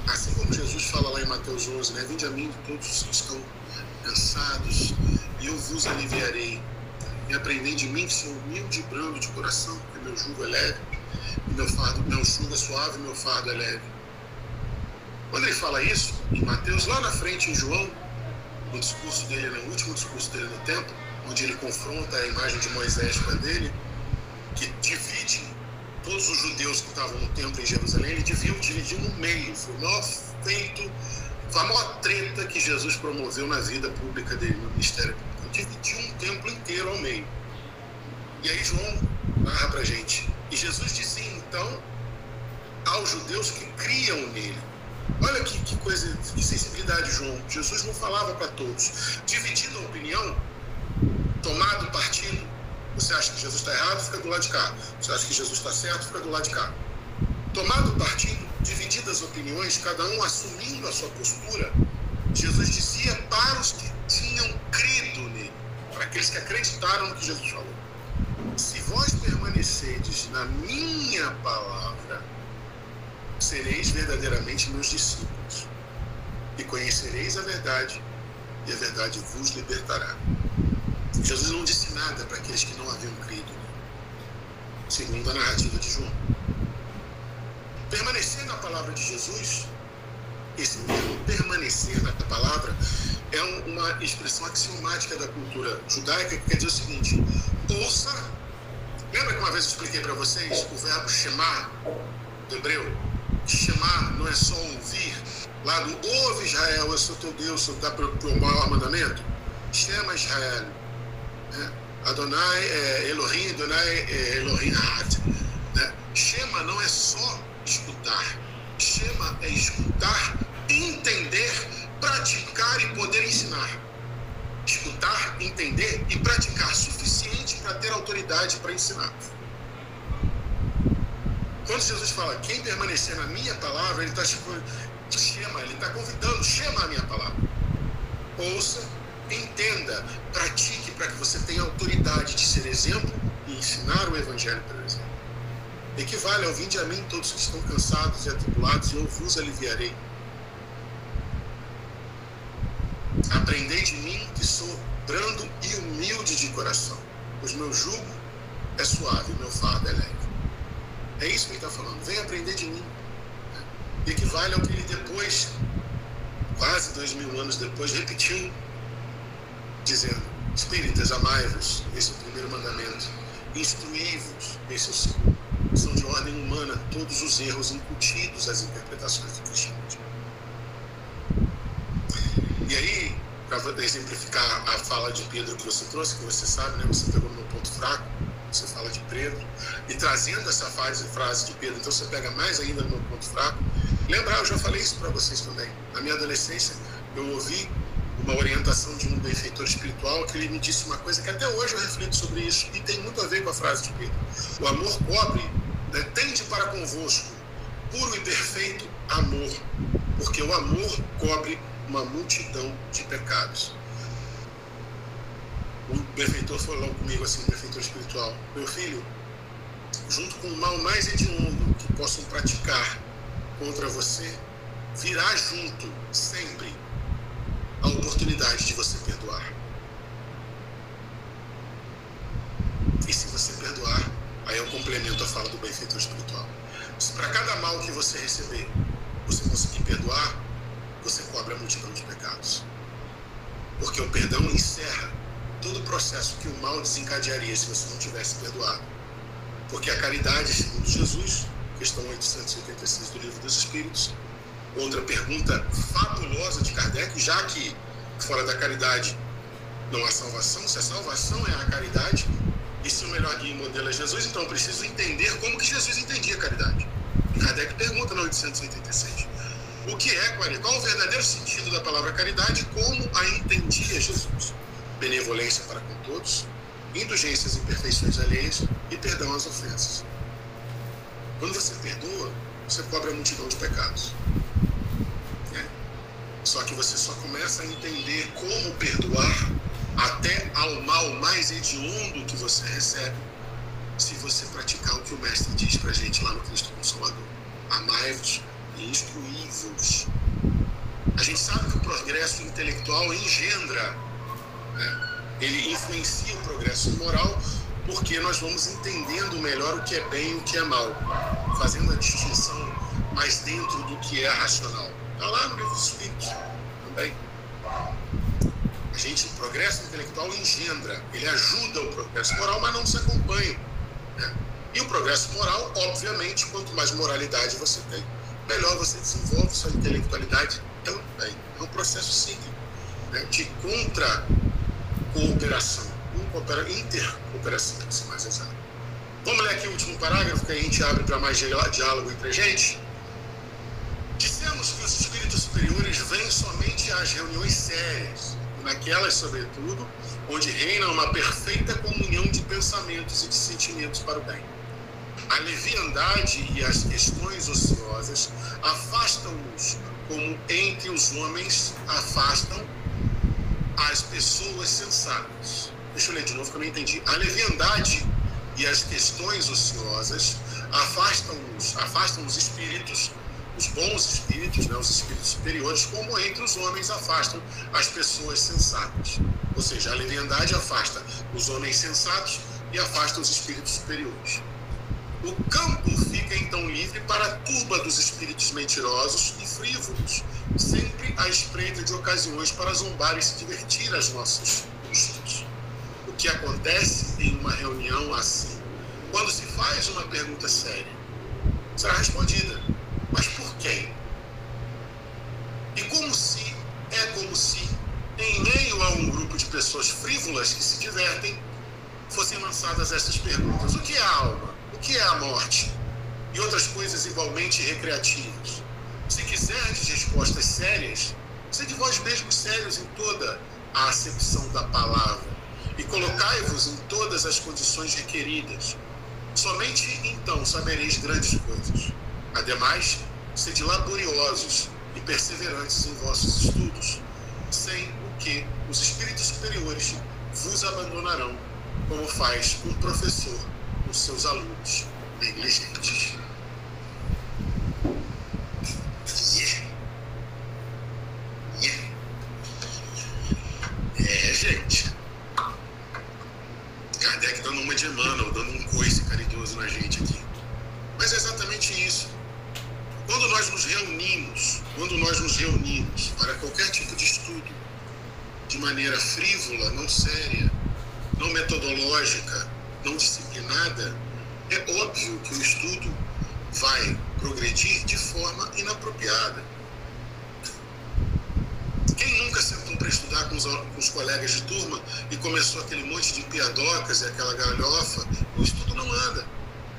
assim como Jesus fala lá em Mateus 11, né? Vinde a mim todos que estão cansados e eu vos aliviarei. E aprendei de mim que sou humilde e brando de coração, porque meu jugo é leve meu fardo, meu jugo é suave, meu fardo é leve. Quando ele fala isso, em Mateus, lá na frente em João, no discurso dele, no último discurso dele no templo, onde ele confronta a imagem de Moisés com a dele, que divide todos os judeus que estavam no templo em Jerusalém, ele dividiu, dividiu no meio. Foi o maior feito, foi a maior treta que Jesus promoveu na vida pública dele, no ministério público. Dividiu um templo inteiro ao meio. E aí João narra pra gente. E Jesus disse então aos judeus que criam nele. Olha que, que coisa, que sensibilidade, João. Jesus não falava para todos. Dividindo a opinião, tomado partido, você acha que Jesus está errado, fica do lado de cá. Você acha que Jesus está certo, fica do lado de cá. Tomado partido, divididas opiniões, cada um assumindo a sua postura, Jesus dizia para os que tinham crido nele. para aqueles que acreditaram no que Jesus falou. Se vós permanecedes na minha palavra, sereis verdadeiramente meus discípulos, e conhecereis a verdade, e a verdade vos libertará. Jesus não disse nada para aqueles que não haviam crido, segundo a narrativa de João. Permanecer na palavra de Jesus, esse termo permanecer na palavra, é uma expressão axiomática da cultura judaica que quer dizer o seguinte: ouça. Lembra que uma vez eu expliquei para vocês o verbo chamar do hebreu? Chamar não é só ouvir. Lá do ouve Israel, eu sou teu Deus, eu dá para o maior mandamento. Chama Israel. Né? Adonai é Elohim, Adonai é Elohim Had. Né? Shema não é só escutar. Shema é escutar, entender, praticar e poder ensinar. Escutar, entender e praticar suficiente para ter autoridade para ensinar. Quando Jesus fala, quem permanecer na minha palavra, ele está chama, ele está convidando, chama a minha palavra. Ouça, entenda, pratique para que você tenha autoridade de ser exemplo e ensinar o evangelho pelo exemplo. Equivale ao vinde a mim todos que estão cansados e atribulados, e eu vos aliviarei. Aprendei de mim que sou brando e humilde de coração, pois meu jugo é suave, meu fardo é leve. É isso que ele está falando. Vem aprender de mim. Equivale ao que ele depois, quase dois mil anos depois, repetiu, dizendo: Espíritas, amai-vos, esse é o primeiro mandamento. Instruí-vos, esse é o segundo. São de ordem humana todos os erros incutidos às interpretações do cristianismo. E aí, para exemplificar a fala de Pedro que você trouxe, que você sabe, né? Você pegou no meu ponto fraco você fala de Pedro, e trazendo essa frase, frase de Pedro, então você pega mais ainda no meu ponto fraco. Lembrar, eu já falei isso para vocês também. Na minha adolescência, eu ouvi uma orientação de um benfeitor espiritual que ele me disse uma coisa que até hoje eu reflito sobre isso e tem muito a ver com a frase de Pedro. O amor cobre, né, tende para convosco puro e perfeito amor, porque o amor cobre uma multidão de pecados o benfeitor falou comigo assim, o benfeitor espiritual, meu filho, junto com o mal mais hediondo que possam praticar contra você, virá junto sempre a oportunidade de você perdoar. E se você perdoar, aí eu complemento a fala do benfeitor espiritual. Se para cada mal que você receber, você conseguir perdoar, você cobre a multidão de pecados. Porque o perdão encerra todo o processo que o mal desencadearia se você não tivesse perdoado. Porque a caridade, segundo Jesus, questão 886 do Livro dos Espíritos, outra pergunta fabulosa de Kardec, já que fora da caridade não há salvação, se a salvação é a caridade, e se o melhor guia e modelo é Jesus, então eu preciso entender como que Jesus entendia a caridade. E Kardec pergunta na 886. O que é, qual o verdadeiro sentido da palavra caridade, como a entendia Jesus? benevolência para com todos, indulgências e imperfeições alheias e perdão às ofensas. Quando você perdoa, você cobre a multidão de pecados. Né? Só que você só começa a entender como perdoar até ao mal mais hediondo que você recebe, se você praticar o que o Mestre diz para gente lá no Cristo Consolador. Amai-vos e A gente sabe que o progresso intelectual engendra né? Ele influencia o progresso moral porque nós vamos entendendo melhor o que é bem e o que é mal, fazendo a distinção mais dentro do que é racional. Está lá no livro dos Espíritos também. A gente, o progresso intelectual engendra, ele ajuda o progresso moral, mas não se acompanha. Né? E o progresso moral, obviamente, quanto mais moralidade você tem, melhor você desenvolve sua intelectualidade também. É um processo cíclico né? de contra cooperação, intercooperação, para ser mais exato. Vamos ler aqui o último parágrafo, que a gente abre para mais diálogo entre a gente. Dissemos que os espíritos superiores vêm somente às reuniões sérias, naquelas, sobretudo, onde reina uma perfeita comunhão de pensamentos e de sentimentos para o bem. A leviandade e as questões ociosas afastam-nos, como entre os homens afastam as pessoas sensatas. deixa eu ler de novo que eu não entendi. A leviandade e as questões ociosas afastam os, afastam os espíritos, os bons espíritos, né, os espíritos superiores, como entre os homens afastam as pessoas sensatas. Ou seja, a leviandade afasta os homens sensatos e afasta os espíritos superiores. O campo fica então livre para a turba dos espíritos mentirosos e frívolos, sempre à espreita de ocasiões para zombar e se divertir às nossas custos. O que acontece em uma reunião assim? Quando se faz uma pergunta séria, será respondida. Mas por quem? E como se, é como se, em meio a um grupo de pessoas frívolas que se divertem, fossem lançadas estas perguntas: o que é a alma? Que é a morte? E outras coisas igualmente recreativas. Se quiserdes respostas sérias, sede vós mesmos sérios em toda a acepção da palavra e colocai-vos em todas as condições requeridas. Somente então sabereis grandes coisas. Ademais, sede laboriosos e perseverantes em vossos estudos, sem o que os espíritos superiores vos abandonarão como faz um professor com seus alunos negligentes. Yeah. Yeah. É, gente. Kardec dando uma de Emmanuel, dando um coice carinhoso na gente aqui. Mas é exatamente isso. Quando nós nos reunimos, quando nós nos reunimos para qualquer tipo de estudo, de maneira frívola, não séria, não metodológica, não disciplinada, é óbvio que o estudo vai progredir de forma inapropriada. Quem nunca sentou para estudar com os, com os, colegas de turma e começou aquele monte de piadocas e aquela galhofa, o estudo não anda.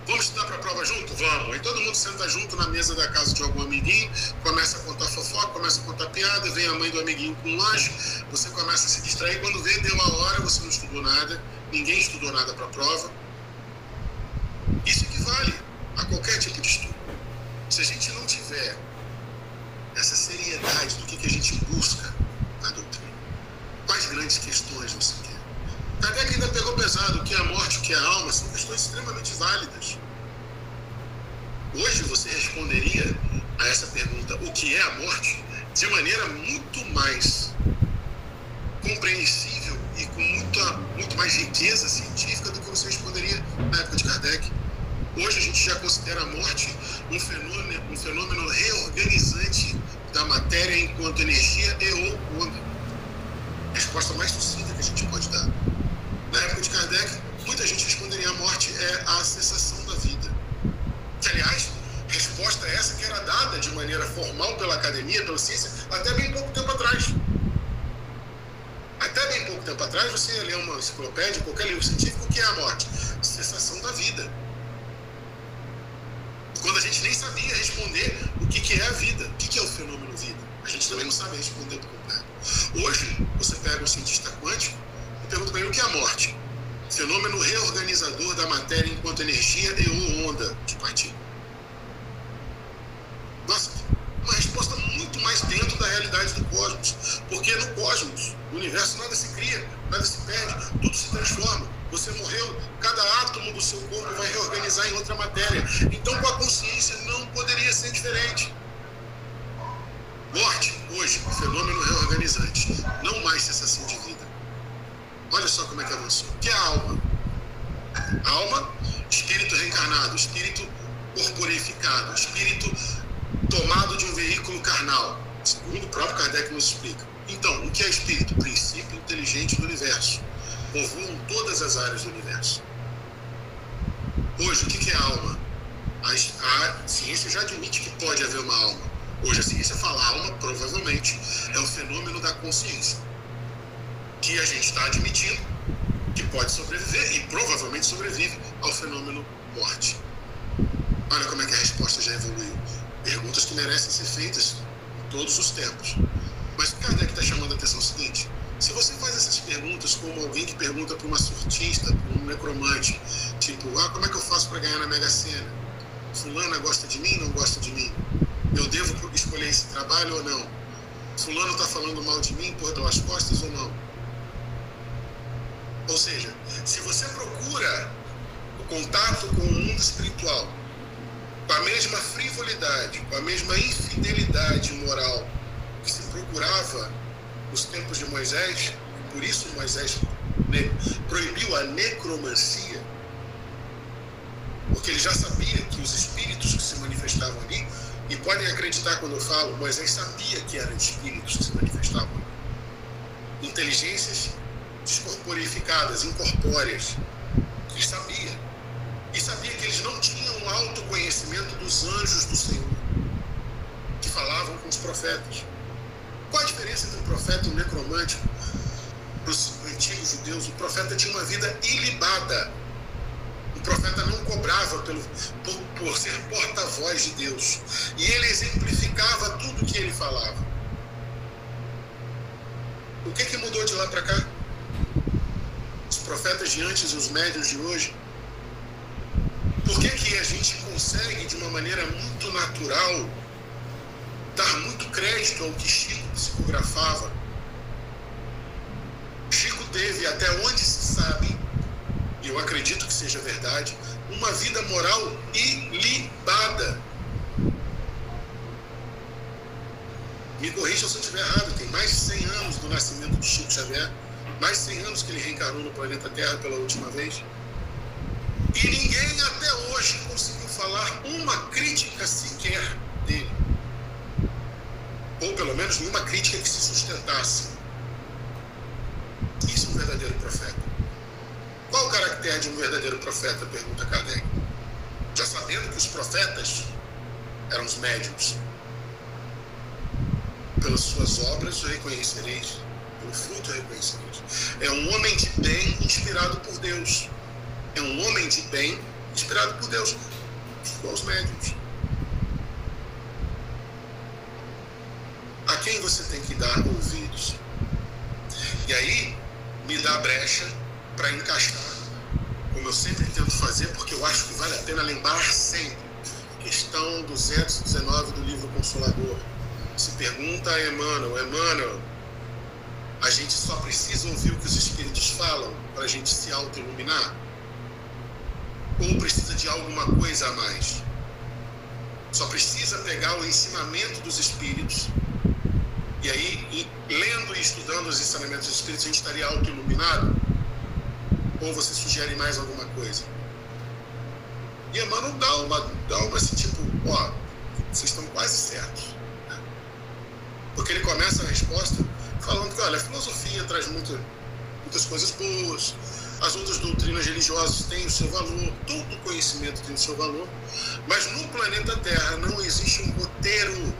Vamos estudar para a prova junto? Vamos. Aí todo mundo senta junto na mesa da casa de algum amiguinho, começa a contar fofoca, começa a contar piada, vem a mãe do amiguinho com um lanche, você começa a se distrair. Quando vê, deu a hora, você não estudou nada, ninguém estudou nada para a prova. Isso equivale a qualquer tipo de estudo. Se a gente não tiver essa seriedade do que, que a gente busca na doutrina, quais grandes questões você quer? Kardec ainda pegou pesado que a morte, que a alma, são questões extremamente válidas. Hoje você responderia a essa pergunta, o que é a morte, de maneira muito mais compreensível e com muita, muito mais riqueza científica do que você responderia na época de Kardec. Hoje a gente já considera a morte um fenômeno, um fenômeno reorganizante da matéria enquanto energia e ou onda. Resposta mais sucinta que a gente pode dar. Na época de Kardec, muita gente responderia a morte é a cessação da vida. Que, aliás, resposta essa que era dada de maneira formal pela academia, pela ciência, até bem pouco tempo atrás. Bem pouco tempo atrás, você ia ler uma enciclopédia, qualquer livro científico, o que é a morte? Cessação da vida. Quando a gente nem sabia responder o que, que é a vida, o que, que é o fenômeno vida. A gente também não sabe responder por completo. Hoje, você pega um cientista quântico e pergunta para ele o que é a morte. Fenômeno reorganizador da matéria enquanto energia e ou onda de partícula. Nossa, uma resposta mais dentro da realidade do cosmos. Porque no cosmos, no universo, nada se cria, nada se perde, tudo se transforma. Você morreu, cada átomo do seu corpo vai reorganizar em outra matéria. Então, com a consciência, não poderia ser diferente. Morte, hoje, fenômeno reorganizante. Não mais sensação de vida. Olha só como é que avançou. O que é a alma? A alma, espírito reencarnado, espírito corporificado, espírito tomado de um veículo carnal, segundo o próprio Kardec nos explica. Então, o que é espírito? Princípio inteligente do universo. Povoam todas as áreas do universo. Hoje, o que é alma? A, ciência já admite que pode haver uma alma. Hoje, a ciência fala alma, provavelmente, é o fenômeno da consciência. Que a gente está admitindo que pode sobreviver e provavelmente sobrevive ao fenômeno morte. Olha como é que a resposta já evoluiu. Perguntas que merecem ser feitas em todos os tempos. Mas o Kardec está chamando a atenção é o seguinte: se você faz essas perguntas como alguém que pergunta para uma surtista, para um necromante, tipo, ah, como é que eu faço para ganhar na Mega Sena? Fulana gosta de mim, não gosta de mim? Eu devo escolher esse trabalho ou não? Fulano está falando mal de mim por pelas costas ou não? Ou seja, se você procura o contato com o mundo espiritual com a mesma frivolidade, com a mesma infidelidade moral que se procurava nos tempos de Moisés, por isso Moisés proibiu a necromancia, porque ele já sabia que os espíritos que se manifestavam ali, e podem acreditar quando eu falo, Moisés sabia que eram espíritos que se manifestavam ali. Inteligências descorporificadas, incorpóreas. Ele sabia. E sabia que eles não tinham autoconhecimento dos anjos do Senhor, que falavam com os profetas. Qual a diferença entre um profeta e um necromântico? Para os antigos judeus, o profeta tinha uma vida ilibada. O profeta não cobrava pelo, por, por ser porta-voz de Deus. E ele exemplificava tudo o que ele falava. O que, que mudou de lá para cá? Os profetas de antes e os médios de hoje por que, que a gente consegue, de uma maneira muito natural, dar muito crédito ao que Chico psicografava? Chico teve, até onde se sabe, e eu acredito que seja verdade, uma vida moral ilibada. Me corrija se eu estiver errado, tem mais de 100 anos do nascimento de Chico Xavier, mais de 100 anos que ele reencarnou no planeta Terra pela última vez. E ninguém até hoje conseguiu falar uma crítica sequer dele. Ou pelo menos nenhuma crítica que se sustentasse. Isso é um verdadeiro profeta. Qual o caractere de um verdadeiro profeta? Pergunta Kardec. Já sabendo que os profetas eram os médiums. Pelas suas obras o reconhecereis, pelo fruto o reconhecereis. É um homem de bem inspirado por Deus é um homem de bem, inspirado por Deus, os médicos. A quem você tem que dar ouvidos? E aí, me dá brecha para encaixar, como eu sempre tento fazer, porque eu acho que vale a pena lembrar sempre. Questão 219 do livro Consolador. Se pergunta a Emmanuel, Emmanuel, a gente só precisa ouvir o que os Espíritos falam para a gente se auto-iluminar? Ou precisa de alguma coisa a mais? Só precisa pegar o ensinamento dos Espíritos e aí, lendo e estudando os ensinamentos dos Espíritos, a gente estaria auto-iluminado? Ou você sugere mais alguma coisa? E Emmanuel dá uma, dá uma assim, tipo, ó, vocês estão quase certos. Porque ele começa a resposta falando que, olha, a filosofia traz muito, muitas coisas boas, as outras doutrinas religiosas têm o seu valor, todo conhecimento tem o seu valor, mas no planeta Terra não existe um roteiro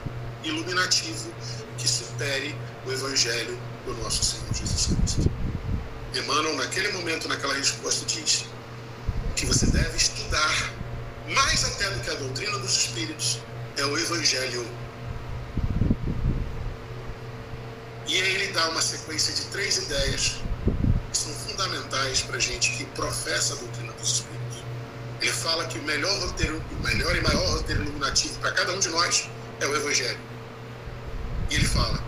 iluminativo que supere o Evangelho do nosso Senhor Jesus Cristo. Emmanuel, naquele momento, naquela resposta, diz que você deve estudar, mais até do que a doutrina dos Espíritos, é o Evangelho. E aí ele dá uma sequência de três ideias fundamentais para a gente que professa a doutrina dos Espíritos. Ele fala que o melhor roteiro, o melhor e maior roteiro iluminativo para cada um de nós é o Evangelho. E ele fala: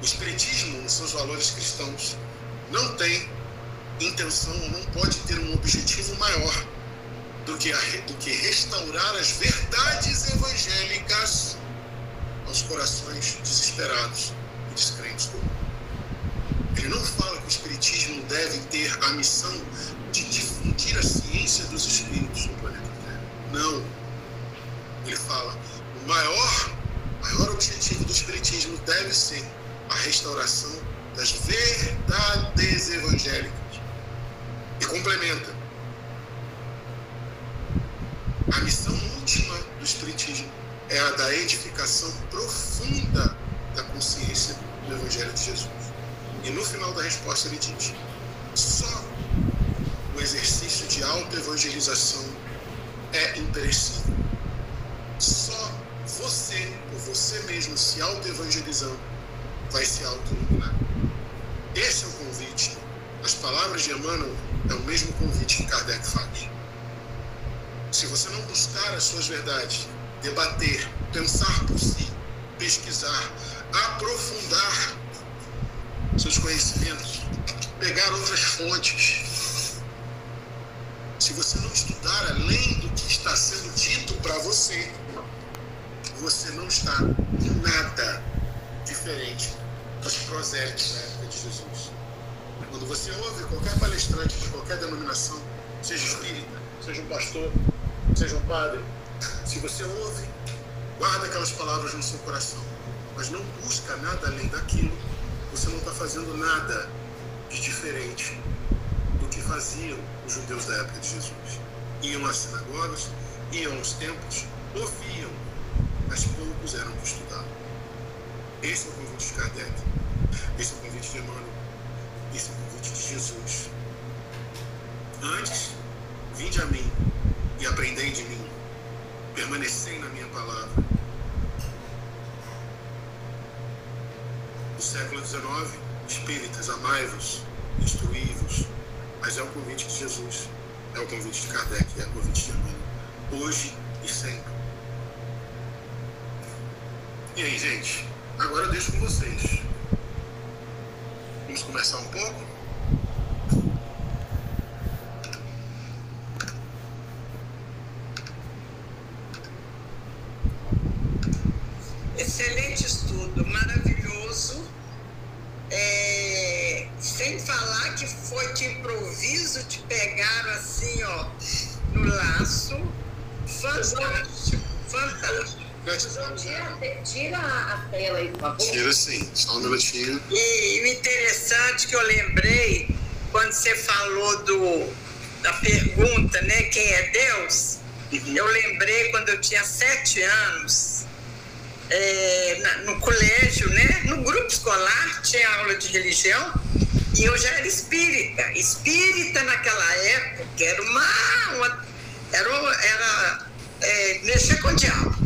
o Espiritismo, nos seus valores cristãos, não tem intenção ou não pode ter um objetivo maior do que, a, do que restaurar as verdades evangélicas aos corações desesperados e descrentes mundo. Ele não fala que o Espiritismo deve ter a missão de difundir a ciência dos espíritos no planeta Terra. Não. Ele fala, o maior, maior objetivo do Espiritismo deve ser a restauração das verdades evangélicas. E complementa. A missão última do Espiritismo é a da edificação profunda da consciência do Evangelho de Jesus. E no final da resposta ele diz: só o exercício de autoevangelização é imperecível. Só você, por você mesmo, se autoevangelizando, vai se autoiluminar. Esse é o convite. As palavras de Emmanuel é o mesmo convite que Kardec faz. Se você não buscar as suas verdades, debater, pensar por si, pesquisar, aprofundar seus conhecimentos, pegar outras fontes. Se você não estudar além do que está sendo dito para você, você não está em nada diferente dos prosélitos da época de Jesus. Quando você ouve qualquer palestrante de qualquer denominação, seja espírita, seja um pastor, seja um padre, se você ouve, guarda aquelas palavras no seu coração, mas não busca nada além daquilo, você não está fazendo nada de diferente do que faziam os judeus da época de Jesus. Iam às sinagogas, iam aos templos, ouviam, mas poucos eram que estudavam. Esse é o convite de Kardec, esse é o convite de Emmanuel, esse é o convite de Jesus. Antes, vinde a mim e aprendei de mim, permanecei na minha palavra. No século XIX, espíritas, amai-vos, instruí-vos, mas é o convite de Jesus, é o convite de Kardec, é o convite de Emmanuel, hoje e sempre. E aí, gente? Agora eu deixo com vocês. Vamos conversar um pouco? Tira, a tela aí, por favor. Tira sim, só um minutinho. E o interessante que eu lembrei, quando você falou do, da pergunta, né, quem é Deus, eu lembrei quando eu tinha sete anos, é, na- no colégio, né, no grupo escolar, tinha aula de religião, e eu já era espírita. Espírita naquela época era uma. uma- era, uma- era é, mexer com o diabo.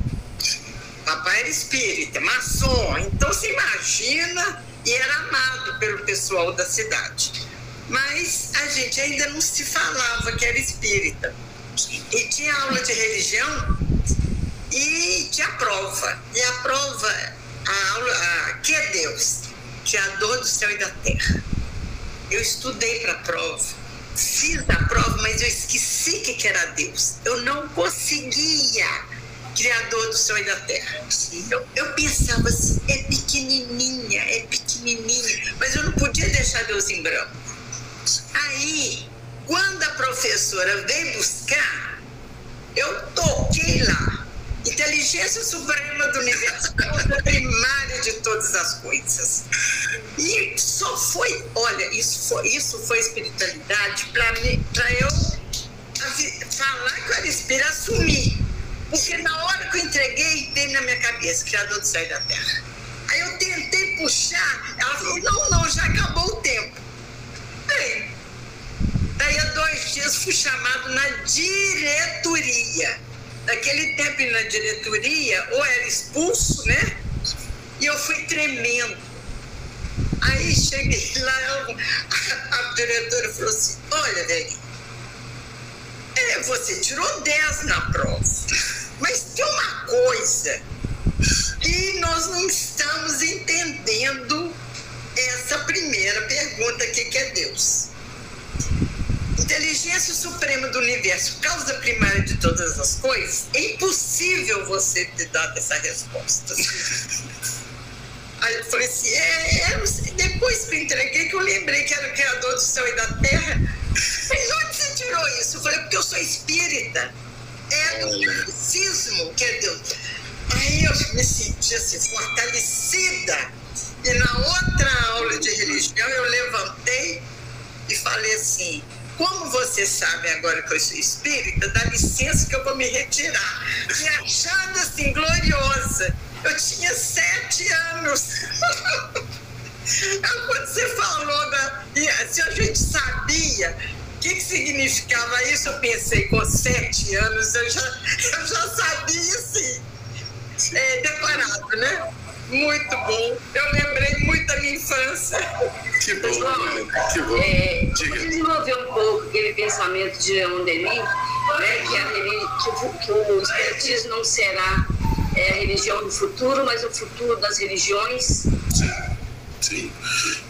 Papai era espírita, maçom. Então se imagina, e era amado pelo pessoal da cidade. Mas a gente ainda não se falava que era espírita. E tinha aula de religião e tinha prova. E a prova, a aula, a, que é Deus? Criador do céu e da terra. Eu estudei para a prova, fiz a prova, mas eu esqueci que, que era Deus. Eu não conseguia. Criador do céu e da terra. Eu, eu pensava assim, é pequenininha, é pequenininha, mas eu não podia deixar Deus em branco. Aí, quando a professora veio buscar, eu toquei lá. Inteligência suprema do universo, causa primária de todas as coisas. E só foi, olha, isso foi, isso foi espiritualidade para eu falar que eu era espírita, assumir. Porque na hora que eu entreguei, veio na minha cabeça, Criador do céu da terra. Aí eu tentei puxar, ela falou, não, não, já acabou o tempo. Bem, daí há dois dias fui chamado na diretoria. Naquele tempo na diretoria, ou era expulso, né? E eu fui tremendo. Aí cheguei lá, a, a diretora falou assim, olha, velho, é, você tirou 10 na prova. Mas tem uma coisa que nós não estamos entendendo essa primeira pergunta aqui, que é Deus. Inteligência suprema do universo, causa primária de todas as coisas, é impossível você ter dado essa resposta. Aí eu falei assim, é, é, depois que eu entreguei, que eu lembrei que era o Criador do céu e da terra. Mas onde você tirou isso? Eu falei, porque eu sou espírita. É do misticismo que é Deus. Aí eu me senti assim, fortalecida. E na outra aula de religião eu levantei e falei assim, como você sabe agora que eu sou espírita, dá licença que eu vou me retirar. Me achando assim, gloriosa. Eu tinha sete anos. Aí Quando você falou da. Se a gente sabia que, que significava isso, eu pensei, com sete anos eu já, eu já sabia, sim. É, decorado, né? Muito bom. Eu lembrei muito da minha infância. Que bom, João, que bom. É, desenvolver um pouco aquele pensamento de Leon Denis, né, que, a que o espiritismo não será é, a religião do futuro, mas o futuro das religiões. Sim.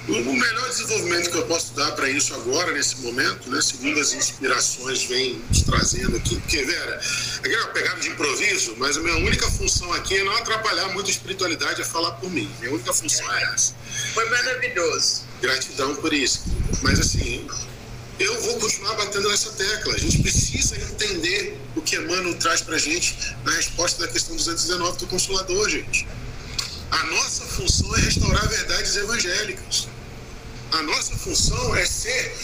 O melhor desenvolvimento que eu posso dar para isso agora, nesse momento, né, segundo as inspirações vêm nos trazendo aqui, porque, Vera, aqui é uma pegada de improviso, mas a minha única função aqui é não atrapalhar muito a espiritualidade, é falar por mim. Minha única função é essa. Foi maravilhoso. Gratidão por isso. Mas, assim, eu vou continuar batendo nessa tecla. A gente precisa entender o que Emmanuel traz para a gente na resposta da questão 219 do Consolador, gente. A nossa função é restaurar verdades evangélicas. A nossa função é ser.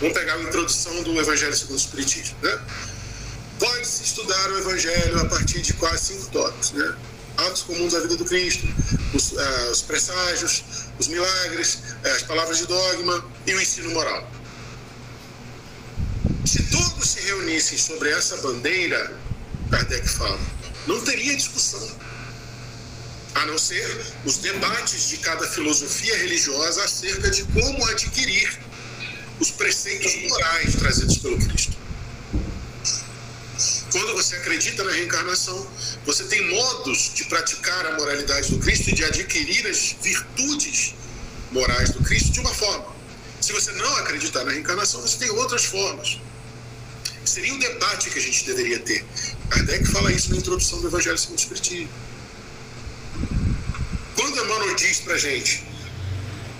Vamos pegar a introdução do Evangelho segundo o Espiritismo, né? Pode-se estudar o Evangelho a partir de quase cinco tópicos, né? Atos comuns da vida do Cristo, os, uh, os presságios, os milagres, uh, as palavras de dogma e o ensino moral. Se todos se reunissem sobre essa bandeira, Kardec fala, não teria discussão a não ser os debates de cada filosofia religiosa acerca de como adquirir os preceitos morais trazidos pelo Cristo. Quando você acredita na reencarnação, você tem modos de praticar a moralidade do Cristo e de adquirir as virtudes morais do Cristo de uma forma. Se você não acreditar na reencarnação, você tem outras formas. Seria um debate que a gente deveria ter. Kardec fala isso na introdução do Evangelho segundo o Espiritismo. Quando Emmanuel diz para gente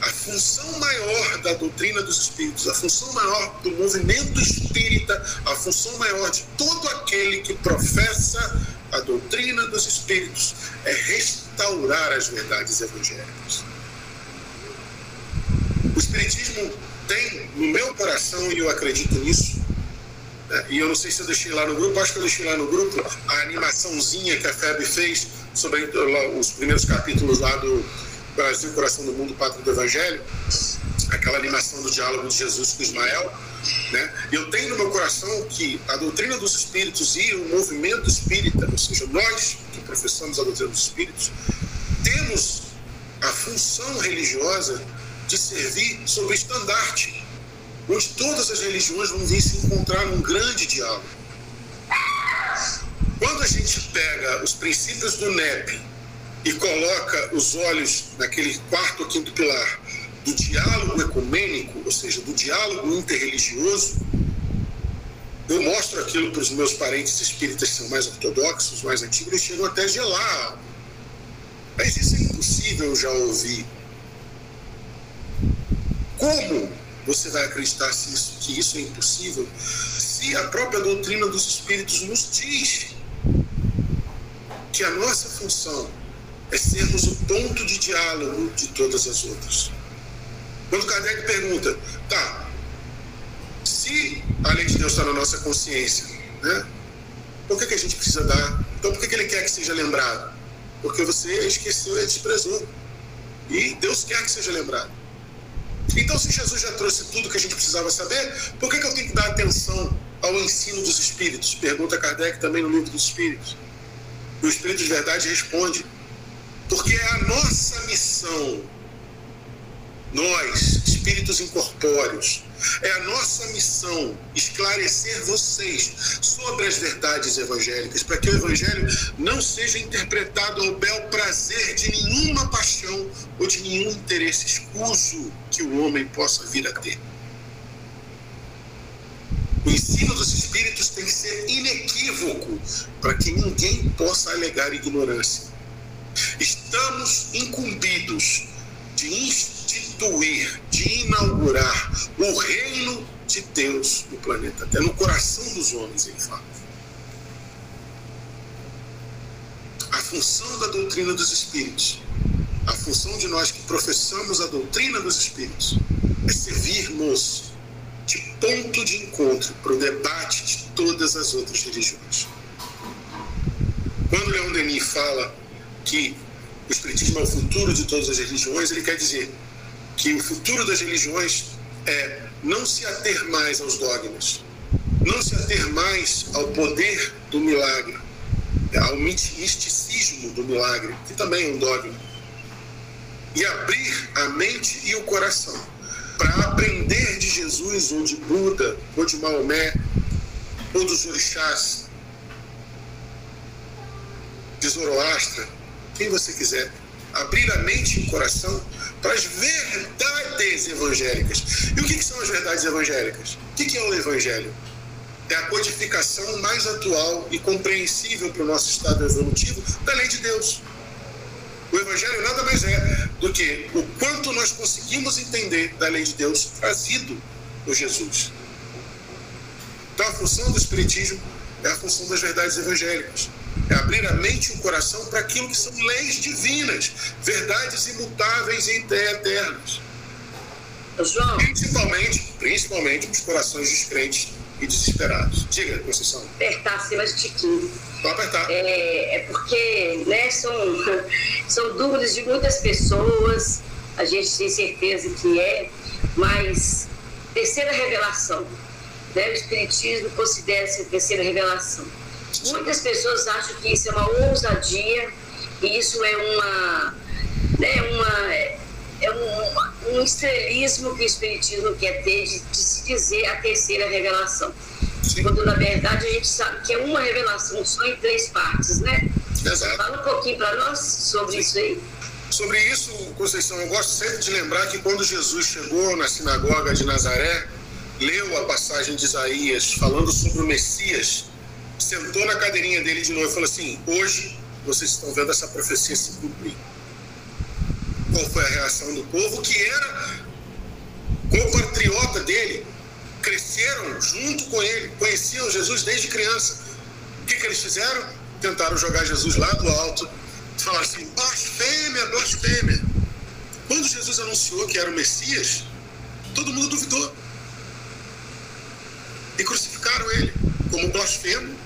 a função maior da doutrina dos espíritos, a função maior do movimento espírita, a função maior de todo aquele que professa a doutrina dos espíritos é restaurar as verdades evangélicas. O espiritismo tem no meu coração, e eu acredito nisso, né, e eu não sei se eu deixei lá no grupo, acho que eu deixei lá no grupo a animaçãozinha que a FEB fez sobre os primeiros capítulos lá do Brasil, Coração do Mundo, Pátria do Evangelho, aquela animação do diálogo de Jesus com Ismael, né? Eu tenho no meu coração que a doutrina dos espíritos e o movimento espírita, ou seja, nós que professamos a doutrina dos espíritos, temos a função religiosa de servir sob estandarte, onde todas as religiões vão vir se encontrar num grande diálogo. Quando a gente pega os princípios do NEP e coloca os olhos naquele quarto ou quinto pilar do diálogo ecumênico, ou seja, do diálogo interreligioso, eu mostro aquilo para os meus parentes espíritas que são mais ortodoxos, mais antigos, eles chegam até a gelar. Mas isso é impossível eu já ouvir. Como você vai acreditar isso, que isso é impossível se a própria doutrina dos espíritos nos diz que a nossa função é sermos o ponto de diálogo de todas as outras. Quando Kardec pergunta, tá, se a lei de Deus está na nossa consciência, né, por que, que a gente precisa dar? Então, por que, que ele quer que seja lembrado? Porque você esqueceu e desprezou. E Deus quer que seja lembrado. Então, se Jesus já trouxe tudo que a gente precisava saber, por que, que eu tenho que dar atenção ao ensino dos Espíritos? Pergunta Kardec também no livro dos Espíritos. E o Espírito de Verdade responde: porque é a nossa missão, nós, espíritos incorpóreos, é a nossa missão esclarecer vocês sobre as verdades evangélicas, para que o evangelho não seja interpretado ao bel prazer de nenhuma paixão ou de nenhum interesse escuso que o homem possa vir a ter. Ensino dos espíritos tem que ser inequívoco para que ninguém possa alegar ignorância. Estamos incumbidos de instituir, de inaugurar o reino de Deus no planeta até no coração dos homens, ele fala. A função da doutrina dos espíritos, a função de nós que professamos a doutrina dos espíritos, é servirmos de ponto de encontro para o debate de todas as outras religiões. Quando Leon Denis fala que o Espiritismo é o futuro de todas as religiões, ele quer dizer que o futuro das religiões é não se ater mais aos dogmas, não se ater mais ao poder do milagre, ao misticismo do milagre, que também é um dogma, e abrir a mente e o coração para aprender de Jesus ou de Buda ou de Maomé ou dos orixás, de Zoroastra, quem você quiser, abrir a mente e o coração para as verdades evangélicas. E o que, que são as verdades evangélicas? O que, que é o evangelho? É a codificação mais atual e compreensível para o nosso estado evolutivo da lei de Deus. O Evangelho nada mais é do que o quanto nós conseguimos entender da lei de Deus trazido por Jesus. Então, a função do Espiritismo é a função das verdades evangélicas. É abrir a mente e o coração para aquilo que são leis divinas, verdades imutáveis e eternas. João. Principalmente, principalmente para os corações descrentes e desesperados. Diga, Conceição. Apertar acima de tiquinho. É, é porque né, são, são dúvidas de muitas pessoas, a gente tem certeza que é, mas terceira revelação. Né, o Espiritismo considera essa terceira revelação. Muitas pessoas acham que isso é uma ousadia, e isso é uma. Né, uma é um, um estrelismo que o Espiritismo quer ter de, de se dizer a terceira revelação. Quando na verdade a gente sabe que é uma revelação só em três partes, né? Exato. Fala um pouquinho para nós sobre Sim. isso aí. Sobre isso, Conceição, eu gosto sempre de lembrar que quando Jesus chegou na sinagoga de Nazaré, leu a passagem de Isaías falando sobre o Messias, sentou na cadeirinha dele de novo e falou assim: Hoje vocês estão vendo essa profecia se cumprir. Qual foi a reação do povo? Que era compatriota dele, cresceram junto com ele, conheciam Jesus desde criança. O que, que eles fizeram? Tentaram jogar Jesus lá do alto, falar assim: blasfêmia, blasfêmia. Quando Jesus anunciou que era o Messias, todo mundo duvidou. E crucificaram ele como blasfemo,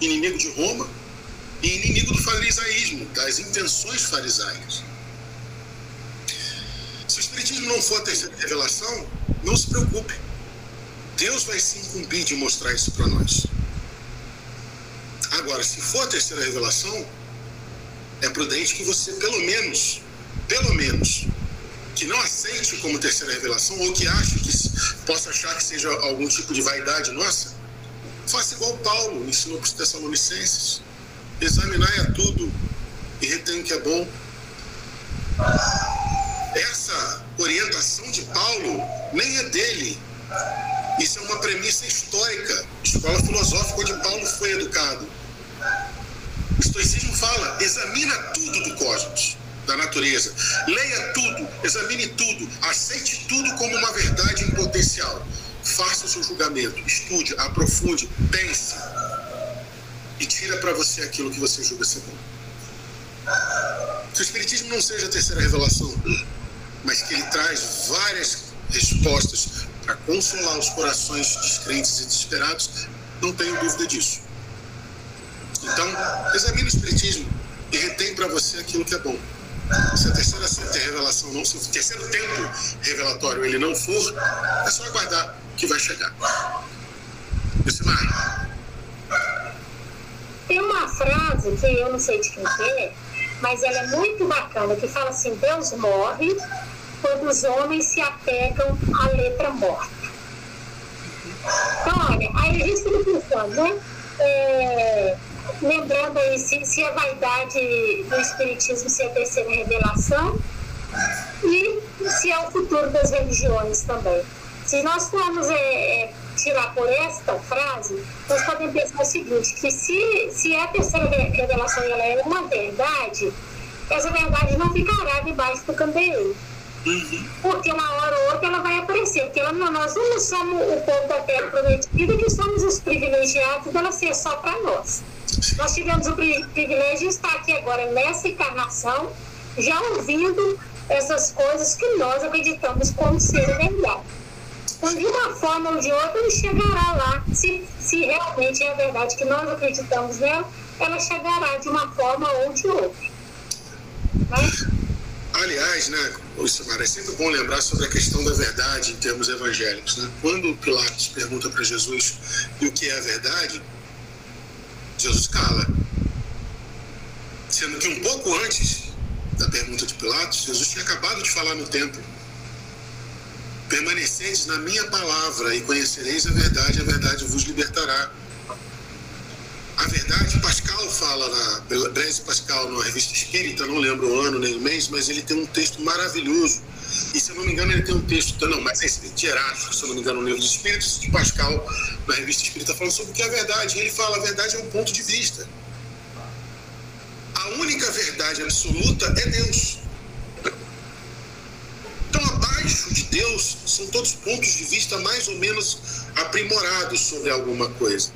inimigo de Roma e inimigo do farisaísmo, das intenções farisaicas. Se o Espiritismo não for a terceira revelação, não se preocupe. Deus vai se incumbir de mostrar isso para nós. Agora, se for a terceira revelação, é prudente que você, pelo menos, pelo menos, que não aceite como terceira revelação ou que ache que possa achar que seja algum tipo de vaidade nossa, faça igual Paulo ensinou para os Tessalonicenses: examinai a tudo e retém o que é bom. Essa orientação de Paulo nem é dele, isso é uma premissa histórica, escola filosófica onde Paulo foi educado. O estoicismo fala: examina tudo do cosmos, da natureza. Leia tudo, examine tudo, aceite tudo como uma verdade em potencial. Faça o seu julgamento, estude, aprofunde, pense e tira para você aquilo que você julga ser bom. Que o Espiritismo não seja a terceira revelação, mas que ele traz várias respostas para consolar os corações descrentes e desesperados, não tenho dúvida disso. Então, examine o Espiritismo e retém para você aquilo que é bom. Se a terceira revelação não, se o terceiro tempo revelatório ele não for, é só aguardar que vai chegar. Lucimar. Tem uma frase que eu não sei de quem é, mas ela é muito bacana, que fala assim, Deus morre quando os homens se apegam à letra morta. Então, olha, aí a gente fica pensando, né? É, lembrando aí se, se a vaidade do Espiritismo se é a terceira revelação e se é o futuro das religiões também. Se nós formos é, é, tirar por esta frase, nós podemos pensar o seguinte, que se, se a terceira revelação ela é uma verdade, essa verdade não ficará debaixo do candeeiro. Uhum. Porque uma hora ou outra ela vai aparecer. Porque ela, nós não somos o povo da terra prometida que somos os privilegiados dela ser só para nós. Nós tivemos o privilégio de estar aqui agora nessa encarnação, já ouvindo essas coisas que nós acreditamos como ser verdade. Então, de uma forma ou de outra, ele chegará lá. Se, se realmente é a verdade que nós acreditamos nela, ela chegará de uma forma ou de outra. Né? Aliás, né, Samara, é sempre bom lembrar sobre a questão da verdade em termos evangélicos. Né? Quando Pilatos pergunta para Jesus o que é a verdade, Jesus cala. Sendo que um pouco antes da pergunta de Pilatos, Jesus tinha acabado de falar no templo. Permaneceis na minha palavra e conhecereis a verdade, a verdade vos libertará. A verdade, Pascal fala na Blaise Pascal, na revista Espírita, não lembro o ano nem o mês, mas ele tem um texto maravilhoso. E se eu não me engano, ele tem um texto, não, mas é esse de se eu não me engano, no livro dos Espíritos, de Pascal, na revista Espírita, falando sobre o que é a verdade. E ele fala: a verdade é um ponto de vista. A única verdade absoluta é Deus. Então, abaixo de Deus, são todos pontos de vista mais ou menos aprimorados sobre alguma coisa.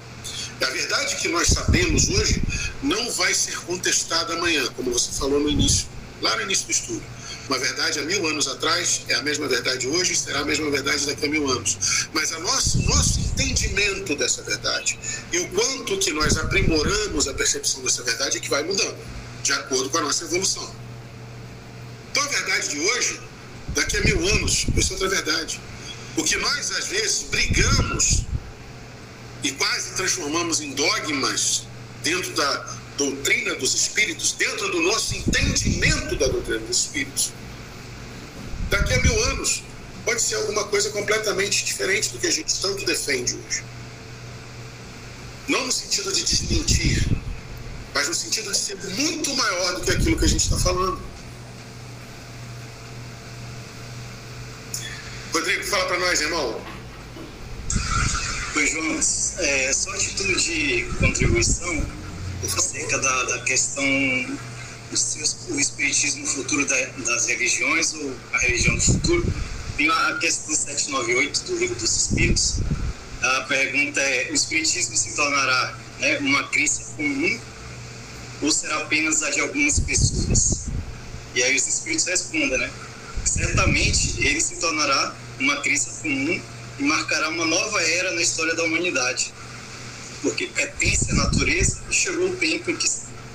A verdade que nós sabemos hoje não vai ser contestada amanhã, como você falou no início, lá no início do estudo. Uma verdade há mil anos atrás é a mesma verdade hoje e será a mesma verdade daqui a mil anos. Mas o nosso, nosso entendimento dessa verdade e o quanto que nós aprimoramos a percepção dessa verdade é que vai mudando, de acordo com a nossa evolução. Então a verdade de hoje, daqui a mil anos, vai ser outra verdade. O que nós às vezes brigamos e quase transformamos em dogmas dentro da doutrina dos espíritos, dentro do nosso entendimento da doutrina dos espíritos. Daqui a mil anos, pode ser alguma coisa completamente diferente do que a gente tanto defende hoje. Não no sentido de desmentir, mas no sentido de ser muito maior do que aquilo que a gente está falando. Rodrigo, fala para nós, irmão. Pois, João, é, só a título de contribuição acerca da, da questão do o espiritismo futuro da, das religiões ou a religião do futuro, tem a questão 798 do livro dos Espíritos. A pergunta é: o espiritismo se tornará né, uma crença comum ou será apenas a de algumas pessoas? E aí os espíritos respondem, né? Certamente ele se tornará uma crença comum e marcará uma nova era na história da humanidade, porque pertence à natureza e chegou o tempo em que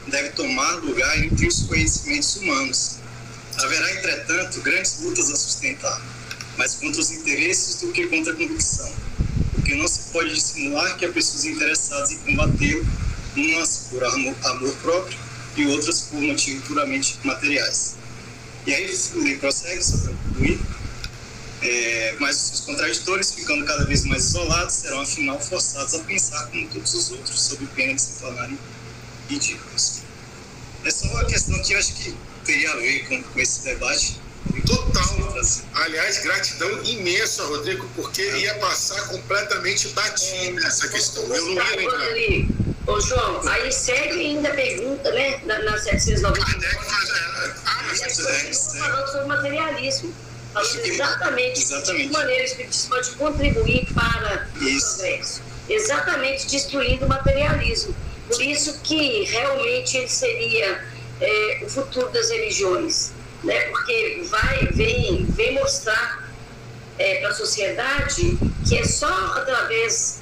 deve tomar lugar entre os conhecimentos humanos. Haverá, entretanto, grandes lutas a sustentar, mais contra os interesses do que contra a convicção, porque não se pode dissimular que há pessoas interessadas em combater umas por amor, amor próprio e outras por motivos puramente materiais. E aí ele prossegue, para concluir, é, mas os contraditores, ficando cada vez mais isolados, serão afinal forçados a pensar como todos os outros, sob pena de se tornarem ridículos. É só uma questão que eu acho que teria a ver com, com esse debate. Total. Aliás, gratidão imensa, Rodrigo, porque ia passar completamente batido essa questão. Eu não ia lembrar. Ô, João, aí segue ainda a pergunta, né, na, na 790. Kardec faz. É, ah, mas é, falando sobre materialismo exatamente, exatamente. de que maneira o pode contribuir para isso. o progresso. Exatamente destruindo o materialismo. Por isso que realmente ele seria é, o futuro das religiões, né? porque vai, vem, vem mostrar é, para a sociedade que é só através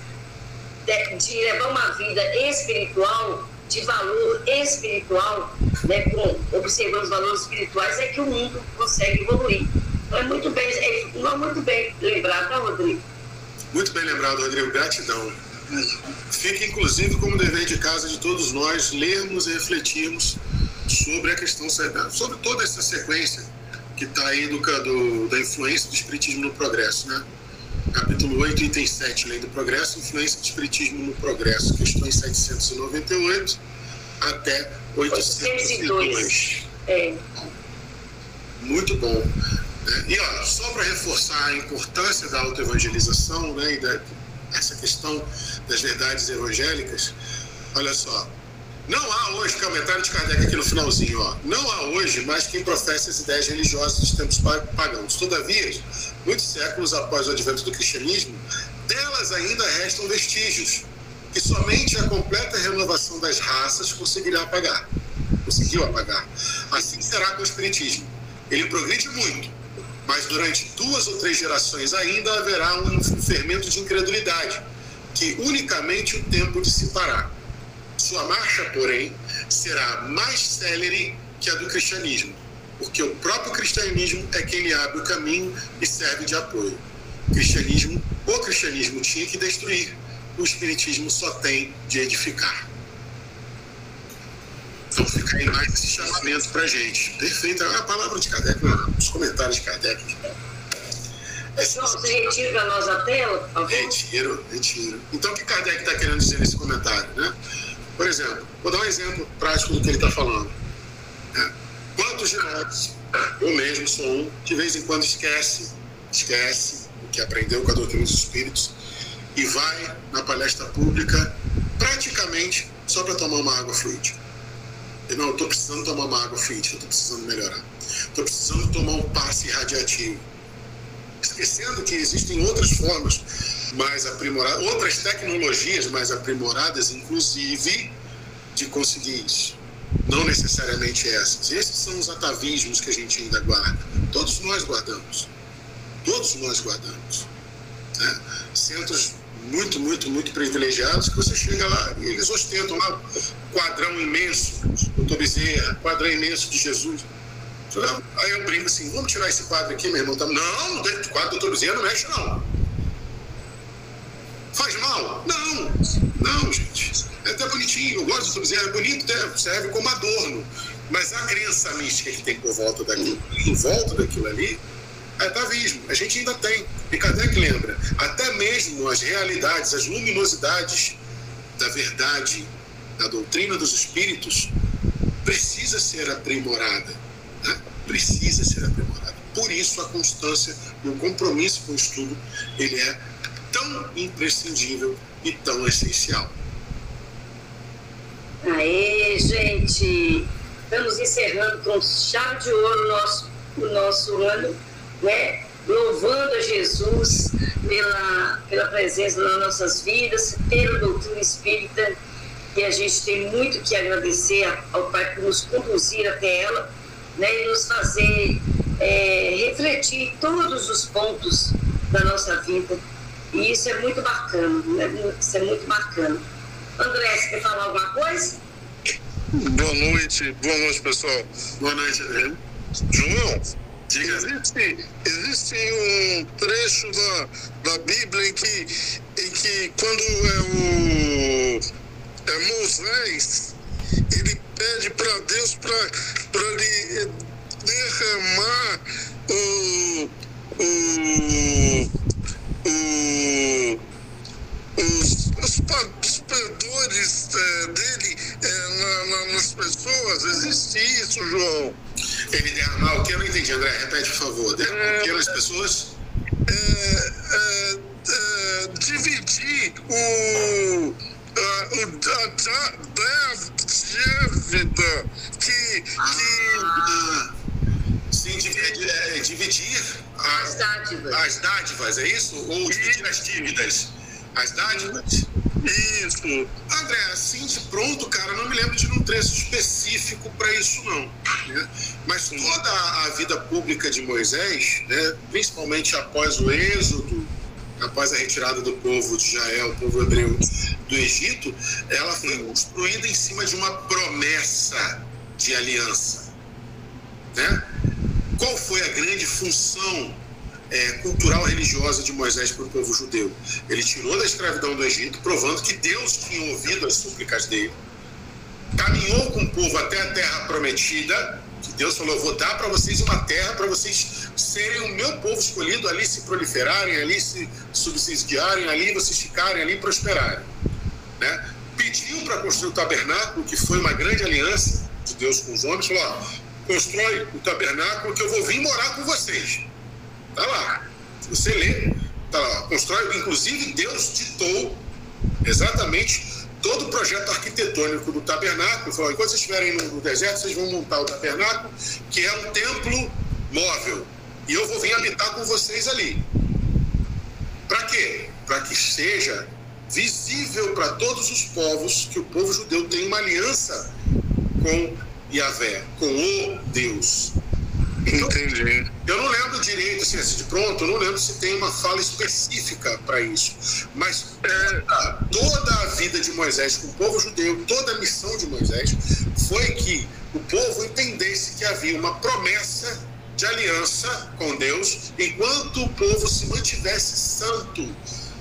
de, de, levar uma vida espiritual, de valor espiritual, né, com, observando os valores espirituais, é que o mundo consegue evoluir. É muito bem, é, não muito bem lembrado, tá, Rodrigo? Muito bem lembrado, Rodrigo. Gratidão. Fica, inclusive, como dever de casa de todos nós lermos e refletirmos sobre a questão, sobre toda essa sequência que está aí do, do, da influência do Espiritismo no progresso, né? Capítulo 8, item 7, Lei do Progresso, influência do Espiritismo no progresso, questões 798 até 802. 802. É. Muito bom. E ó, só para reforçar a importância da autoevangelização né, e da, essa questão das verdades evangélicas, olha só, não há hoje, comentário de Kardec aqui no finalzinho, ó, não há hoje mais quem professe as ideias religiosas dos tempos pagãos. Todavia, muitos séculos após o advento do cristianismo, delas ainda restam vestígios, que somente a completa renovação das raças conseguirá apagar. Conseguiu apagar. Assim será com o Espiritismo. Ele progride muito, mas durante duas ou três gerações ainda haverá um fermento de incredulidade, que unicamente o tempo dissipará. Sua marcha, porém, será mais célere que a do cristianismo, porque o próprio cristianismo é quem lhe abre o caminho e serve de apoio. O cristianismo, o cristianismo tinha que destruir, o espiritismo só tem de edificar. Então fica aí mais esse chamamento para gente. Perfeito. A palavra de Kardec, os comentários de Kardec. É, você retira da nossa tela, por favor? Retiro, retiro. Então o que Kardec está querendo dizer nesse comentário, né? Por exemplo, vou dar um exemplo prático do que ele está falando. É. Quantos de nós, eu mesmo sou um, de vez em quando esquece, esquece o que aprendeu com a doutrina dos espíritos e vai na palestra pública praticamente só para tomar uma água fluida. Não, eu estou precisando tomar uma água fluida, eu estou precisando melhorar. Estou precisando tomar um passe radiativo. Esquecendo que existem outras formas mais aprimoradas, outras tecnologias mais aprimoradas, inclusive, de conseguir isso. Não necessariamente essas. Esses são os atavismos que a gente ainda guarda. Todos nós guardamos. Todos nós guardamos. Né? Centros muito, muito, muito privilegiados que você chega lá e eles ostentam lá quadrão imenso, doutor Bezerra, quadrão imenso de Jesus. Aí eu brinco assim, vamos tirar esse quadro aqui, meu irmão? Tá, não, não tem quadro do doutor não mexe não. Faz mal? Não, não, gente. É até bonitinho, eu gosto do doutor é bonito, serve como adorno. Mas a crença mística que tem por volta daquilo, em volta daquilo ali, atavismo. A gente ainda tem. Kardec lembra, até mesmo as realidades, as luminosidades da verdade, da doutrina dos espíritos, precisa ser aprimorada. Né? Precisa ser aprimorada. Por isso a constância e o compromisso com o estudo, ele é tão imprescindível e tão essencial. Aê, gente! Estamos encerrando com chave de ouro o nosso, o nosso ano né? louvando a Jesus pela, pela presença nas nossas vidas, pela doutrina espírita, e a gente tem muito que agradecer ao Pai por nos conduzir até ela né? e nos fazer é, refletir todos os pontos da nossa vida. E isso é muito bacana, né? isso é muito bacana. André, você quer falar alguma coisa? Boa noite, boa noite, pessoal. Boa noite, André. João, Existe, existe um trecho da, da Bíblia em que, em que quando é o é Moisés, ele pede para Deus para lhe derramar o, o, o, os, os, os perdores é, dele é, na, na, nas pessoas. Existe isso, João. Ele derramar o que? Eu não entendi, André. Repete, por favor. Derramar o que nas pessoas? É, é, é, dividir o, a, o, a dívida que, que... Ah, sim, dividir, é, dividir as dádivas. As dádivas, é isso? Ou dividir as dívidas? As dádivas? Isso. André, assim de pronto, cara, não me lembro de um trecho específico para isso, não. Né? Mas toda a vida pública de Moisés, né, principalmente após o êxodo, após a retirada do povo de Israel, o povo hebreu do Egito, ela foi construída em cima de uma promessa de aliança. Né? Qual foi a grande função é, cultural religiosa de Moisés para o povo judeu. Ele tirou da escravidão do Egito, provando que Deus tinha ouvido as súplicas dele, caminhou com o povo até a terra prometida, que Deus falou: vou dar para vocês uma terra para vocês serem o meu povo escolhido, ali se proliferarem, ali se subsidiarem, ali vocês ficarem, ali prosperarem. Né? Pediu para construir o tabernáculo, que foi uma grande aliança de Deus com os homens, falou: ó, constrói o tabernáculo que eu vou vir morar com vocês. Está lá. Você lê, está lá. Constrói, inclusive, Deus ditou exatamente todo o projeto arquitetônico do tabernáculo. Falou, enquanto vocês estiverem no, deserto, vocês vão montar o tabernáculo, que é um templo móvel. E eu vou vir habitar com vocês ali. Para quê? Para que seja visível para todos os povos que o povo judeu tem uma aliança com Yahvé, com o Deus. Entendi. Eu não lembro direito, assim, assim, de pronto, eu não lembro se tem uma fala específica para isso. Mas é, toda a vida de Moisés com o povo judeu, toda a missão de Moisés, foi que o povo entendesse que havia uma promessa de aliança com Deus, enquanto o povo se mantivesse santo.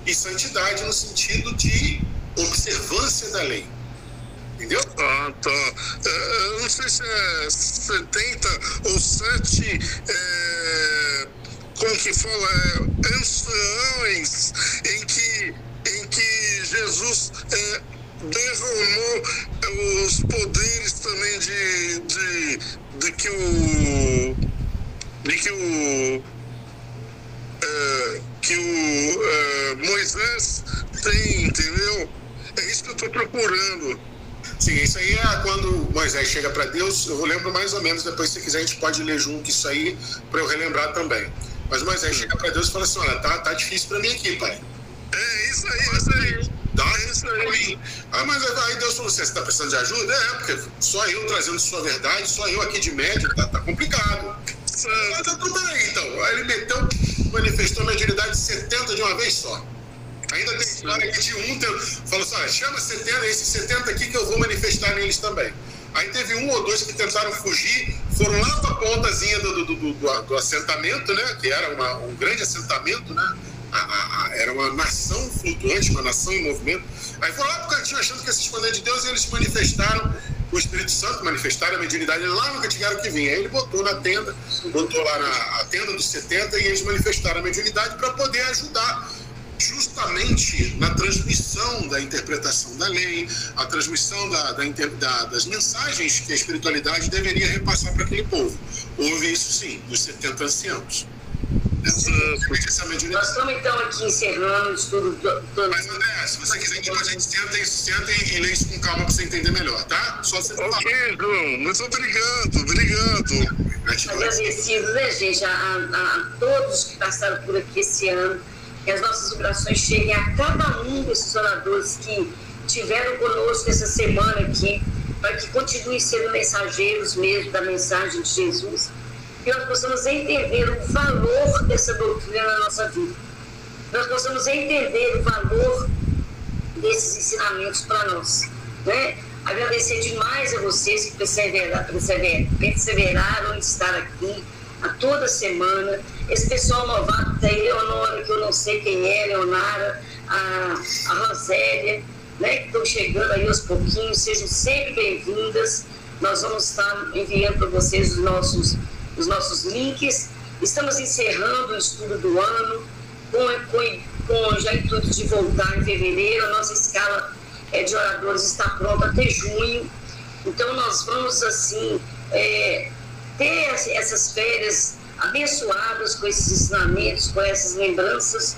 E santidade no sentido de observância da lei. Entendeu? Ah, tá. É, eu não sei se é 70 ou 7. É, como que fala? É, anciões em que, em que Jesus é, derramou os poderes também de, de, de que o de que o é, que o é, Moisés tem, entendeu? É isso que eu estou procurando. Sim, isso aí é quando Moisés chega para Deus. Eu lembro mais ou menos, depois, se quiser, a gente pode ler junto isso aí para eu relembrar também. Mas Moisés chega para Deus e fala assim: Olha, tá, tá difícil para mim aqui, pai. É isso aí, isso aí. Dá isso aí. Ah, mas aí Deus falou: Você está precisando de ajuda? É, porque só eu trazendo sua verdade, só eu aqui de médio, tá, tá complicado. Mas tá tudo aí, então. Aí ele meteu, manifestou a mediunidade de 70 de uma vez só. Ainda tem história que de um falou assim: olha, chama 70, esses 70 aqui que eu vou manifestar neles também. Aí teve um ou dois que tentaram fugir, foram lá para a pontazinha do, do, do, do, assentamento, né? Que era uma, um grande assentamento, né? A, a, era uma nação flutuante, uma nação em movimento. Aí foram lá para o cantinho achando que ia se esconder de Deus e eles manifestaram, o Espírito Santo manifestaram a mediunidade lá nunca tiveram que vir. Aí ele botou na tenda, botou lá na tenda dos 70 e eles manifestaram a mediunidade para poder ajudar justamente na transmissão da interpretação da lei, a transmissão da, da, da, das mensagens que a espiritualidade deveria repassar para aquele povo. Houve isso sim, dos 70 anciãos. Essa Nós estamos então aqui encerrando o estudo. Do, Mas André, se você quiser, então a gente senta e, senta e, e lê isso com calma para você entender melhor, tá? Só você Ok, João, muito obrigado, obrigado. Agradecidos, né, gente, a, a, a todos que passaram por aqui esse ano que as nossas orações cheguem a cada um desses oradores que tiveram conosco essa semana aqui, para que continuem sendo mensageiros mesmo da mensagem de Jesus, que nós possamos entender o valor dessa doutrina na nossa vida. Nós possamos entender o valor desses ensinamentos para nós. Né? Agradecer demais a vocês que perseveraram, perseveraram em estar aqui a toda semana. Esse pessoal novato tem Leonora, que eu não sei quem é, Leonara, a, a Rosélia, né, que estão chegando aí aos pouquinhos, sejam sempre bem-vindas. Nós vamos estar enviando para vocês os nossos, os nossos links. Estamos encerrando o estudo do ano, com, com, com já intuito de voltar em fevereiro. A nossa escala é, de oradores está pronta até junho. Então, nós vamos, assim, é, ter essas férias abençoadas com esses ensinamentos, com essas lembranças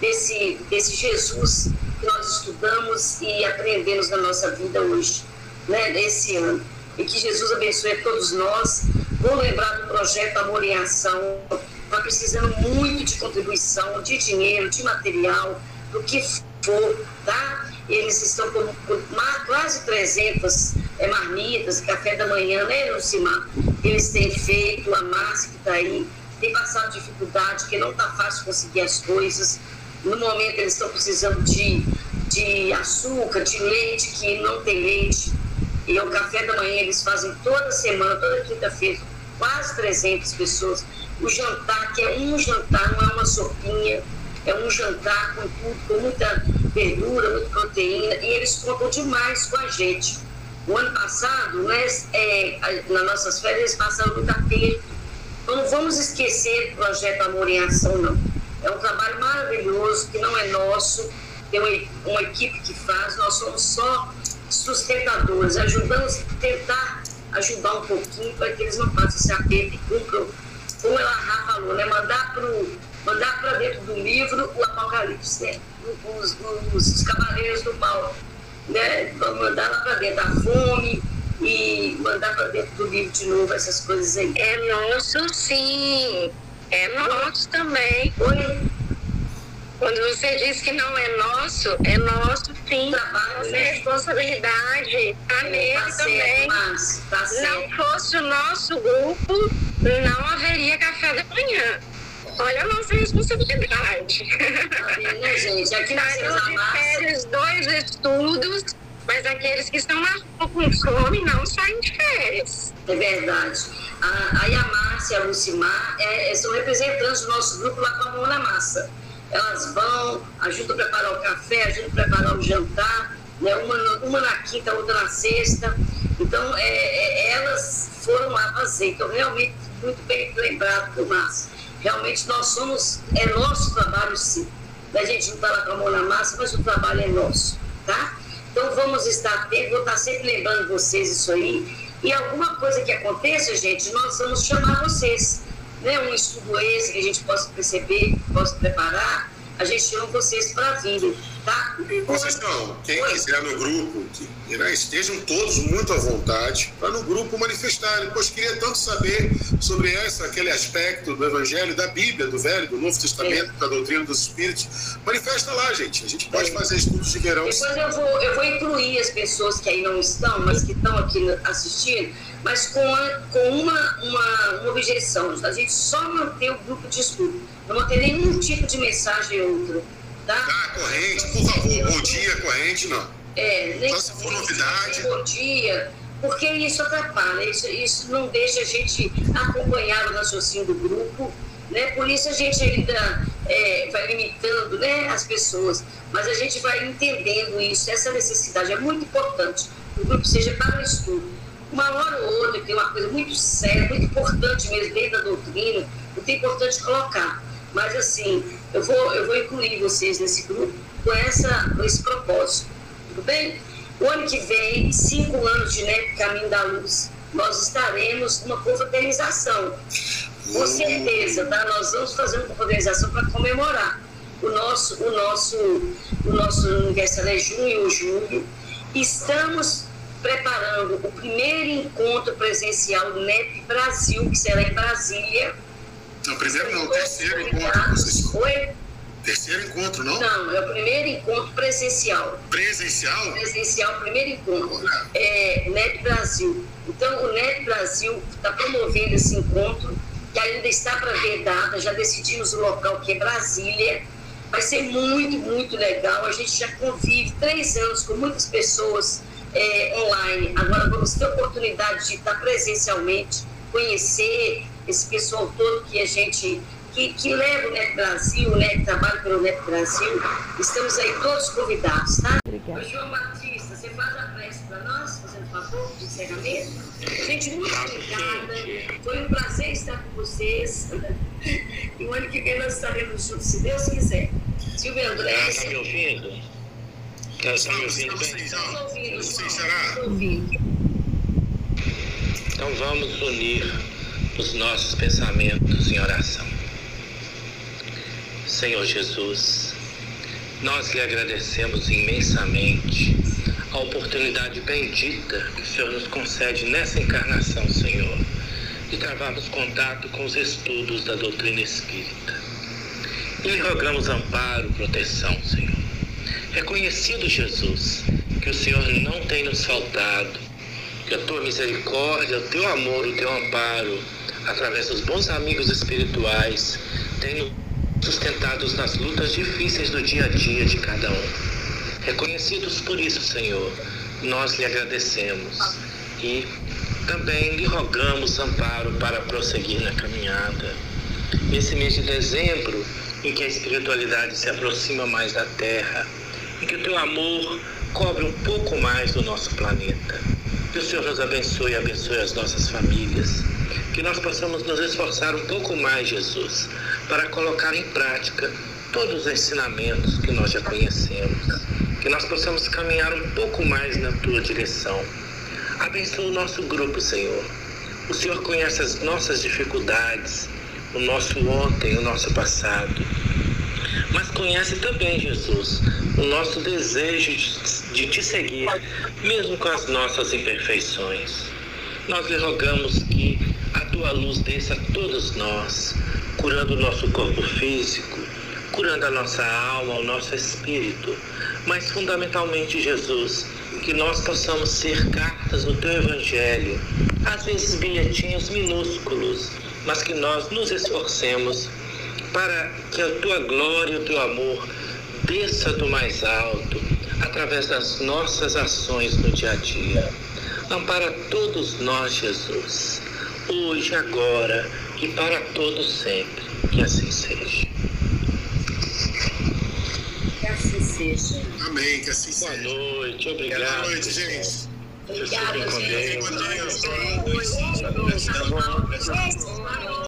desse, desse Jesus que nós estudamos e aprendemos na nossa vida hoje, né, nesse ano. E que Jesus abençoe a todos nós. Vou lembrar do projeto Amor em Ação. Está precisando muito de contribuição, de dinheiro, de material, do que for, tá? Eles estão com, com quase 300 é, marmitas, café da manhã, né, Lucimar? Eles têm feito, a Márcia que está aí, tem passado dificuldade, que não está fácil conseguir as coisas. No momento eles estão precisando de, de açúcar, de leite, que não tem leite. E o café da manhã eles fazem toda semana, toda quinta-feira, quase 300 pessoas. O jantar, que é um jantar, não é uma sopinha, é um jantar com tudo, com muita verdura, muita proteína, e eles contam demais com a gente. O ano passado, né, é, nas nossas férias, eles passaram muito aperto. Então, não vamos esquecer do projeto Amor em Ação, não. É um trabalho maravilhoso, que não é nosso, tem uma, uma equipe que faz, nós somos só sustentadores, ajudamos a tentar ajudar um pouquinho para que eles não façam esse aperto e cumpram, como ela falou, né, mandar para mandar para dentro do livro o Apocalipse, né? os, os, os cavaleiros do mal né, mandar lá para dentro a fome e mandar para dentro do livro de novo essas coisas aí. É nosso sim, é nosso também. Oi? Quando você diz que não é nosso, é nosso sim. Trabalho, Nossa né? responsabilidade tá é, nele tá também. Certo, tá não fosse o nosso grupo, não haveria café da manhã. Olha a nossa responsabilidade. Né, gente? Aqui na de férias, dois estudos, mas aqueles que estão na rua com fome não saem de férias. É verdade. Aí a Márcia e a Lucimar é, é, são representantes do nosso grupo lá com a mão na massa. Elas vão, ajudam a preparar o café, ajudam a preparar o jantar, né? uma, uma na quinta, outra na sexta. Então, é, é, elas foram lá fazer. Então, realmente, muito bem lembrado do Márcia. Realmente nós somos, é nosso trabalho sim. A gente não está lá com a mão na massa, mas o trabalho é nosso, tá? Então vamos estar atentos, vou estar sempre lembrando vocês isso aí. E alguma coisa que aconteça, gente, nós vamos chamar vocês. Né? Um estudo esse que a gente possa perceber, possa preparar, a gente chama vocês para virem, tá? Conceição, quem Oi. quiser no grupo, que, né, estejam todos muito à vontade para no grupo manifestarem. Pois queria tanto saber sobre essa, aquele aspecto do Evangelho, da Bíblia, do Velho, do Novo Testamento, é. da doutrina dos Espíritos. Manifesta lá, gente. A gente pode é. fazer estudos de verão. Depois eu vou, eu vou incluir as pessoas que aí não estão, mas que estão aqui assistindo, mas com, a, com uma, uma, uma objeção. A gente só manter o grupo de estudo não vou ter nenhum tipo de mensagem outra. Tá? Ah, corrente, por favor, bom dia, corrente, não. É, nem Só se for novidade. Bom dia, porque isso atrapalha, isso, isso não deixa a gente acompanhar o raciocínio do grupo, né? Por isso a gente ainda é, vai limitando né, as pessoas, mas a gente vai entendendo isso, essa necessidade é muito importante que o grupo seja para o estudo. Uma hora ou outra, que é uma coisa muito séria, muito importante mesmo dentro da doutrina, muito importante colocar. Mas assim, eu vou, eu vou incluir vocês nesse grupo com, essa, com esse propósito. Tudo bem? O ano que vem, cinco anos de NEP Caminho da Luz, nós estaremos numa confraternização. Com certeza, tá? Nós vamos fazer uma confraternização para comemorar o nosso, o nosso, o nosso aniversário é junho ou julho. Estamos preparando o primeiro encontro presencial NEP Brasil, que será em Brasília, não, primeiro não, terceiro encontro, professor. Oi? Terceiro encontro, não? Não, é o primeiro encontro presencial. Presencial? Presencial, primeiro encontro. É NEP Brasil. Então, o NEP Brasil está promovendo esse encontro, que ainda está para ver data, já decidimos o local, que é Brasília. Vai ser muito, muito legal. A gente já convive três anos com muitas pessoas é, online. Agora vamos ter oportunidade de estar presencialmente, conhecer esse pessoal todo que a gente, que, que leva o NET Brasil, né, que trabalha pelo NET Brasil, estamos aí todos convidados, tá? Obrigada. João Batista, você faz a prece para nós, fazendo favor de encerramento? Gente, muito obrigada. Foi um prazer estar com vocês. E o ano que vem nós estaremos juntos, se Deus quiser. Silvio André. Está me ouvindo? Está me ouvindo bem? Estamos ouvindo. Estamos ouvindo. Então vamos unir os nossos pensamentos em oração. Senhor Jesus, nós lhe agradecemos imensamente a oportunidade bendita que o Senhor nos concede nessa encarnação, Senhor, de travarmos contato com os estudos da doutrina espírita. E lhe rogamos amparo, proteção, Senhor. Reconhecido, Jesus, que o Senhor não tem nos faltado, que a tua misericórdia, o teu amor, o teu amparo através dos bons amigos espirituais, tem sustentados nas lutas difíceis do dia a dia de cada um. Reconhecidos por isso, Senhor, nós lhe agradecemos e também lhe rogamos amparo para prosseguir na caminhada. Nesse mês de dezembro, em que a espiritualidade se aproxima mais da Terra, em que o teu amor cobre um pouco mais do nosso planeta. Que o Senhor nos abençoe e abençoe as nossas famílias que nós possamos nos esforçar um pouco mais, Jesus, para colocar em prática todos os ensinamentos que nós já conhecemos, que nós possamos caminhar um pouco mais na tua direção. Abençoa o nosso grupo, Senhor. O Senhor conhece as nossas dificuldades, o nosso ontem, o nosso passado. Mas conhece também, Jesus, o nosso desejo de te seguir, mesmo com as nossas imperfeições. Nós lhe rogamos que a tua luz desça a todos nós, curando o nosso corpo físico, curando a nossa alma, o nosso espírito, mas fundamentalmente, Jesus, que nós possamos ser cartas do teu evangelho, às vezes bilhetinhos minúsculos, mas que nós nos esforcemos para que a tua glória e o teu amor desça do mais alto através das nossas ações no dia a dia. Ampara todos nós, Jesus hoje, agora e para todos sempre. Que assim seja. Que assim seja. Amém, que assim Boa seja. Boa noite, obrigado. Boa noite, gente. Obrigada, gente. Com Deus. Boa noite.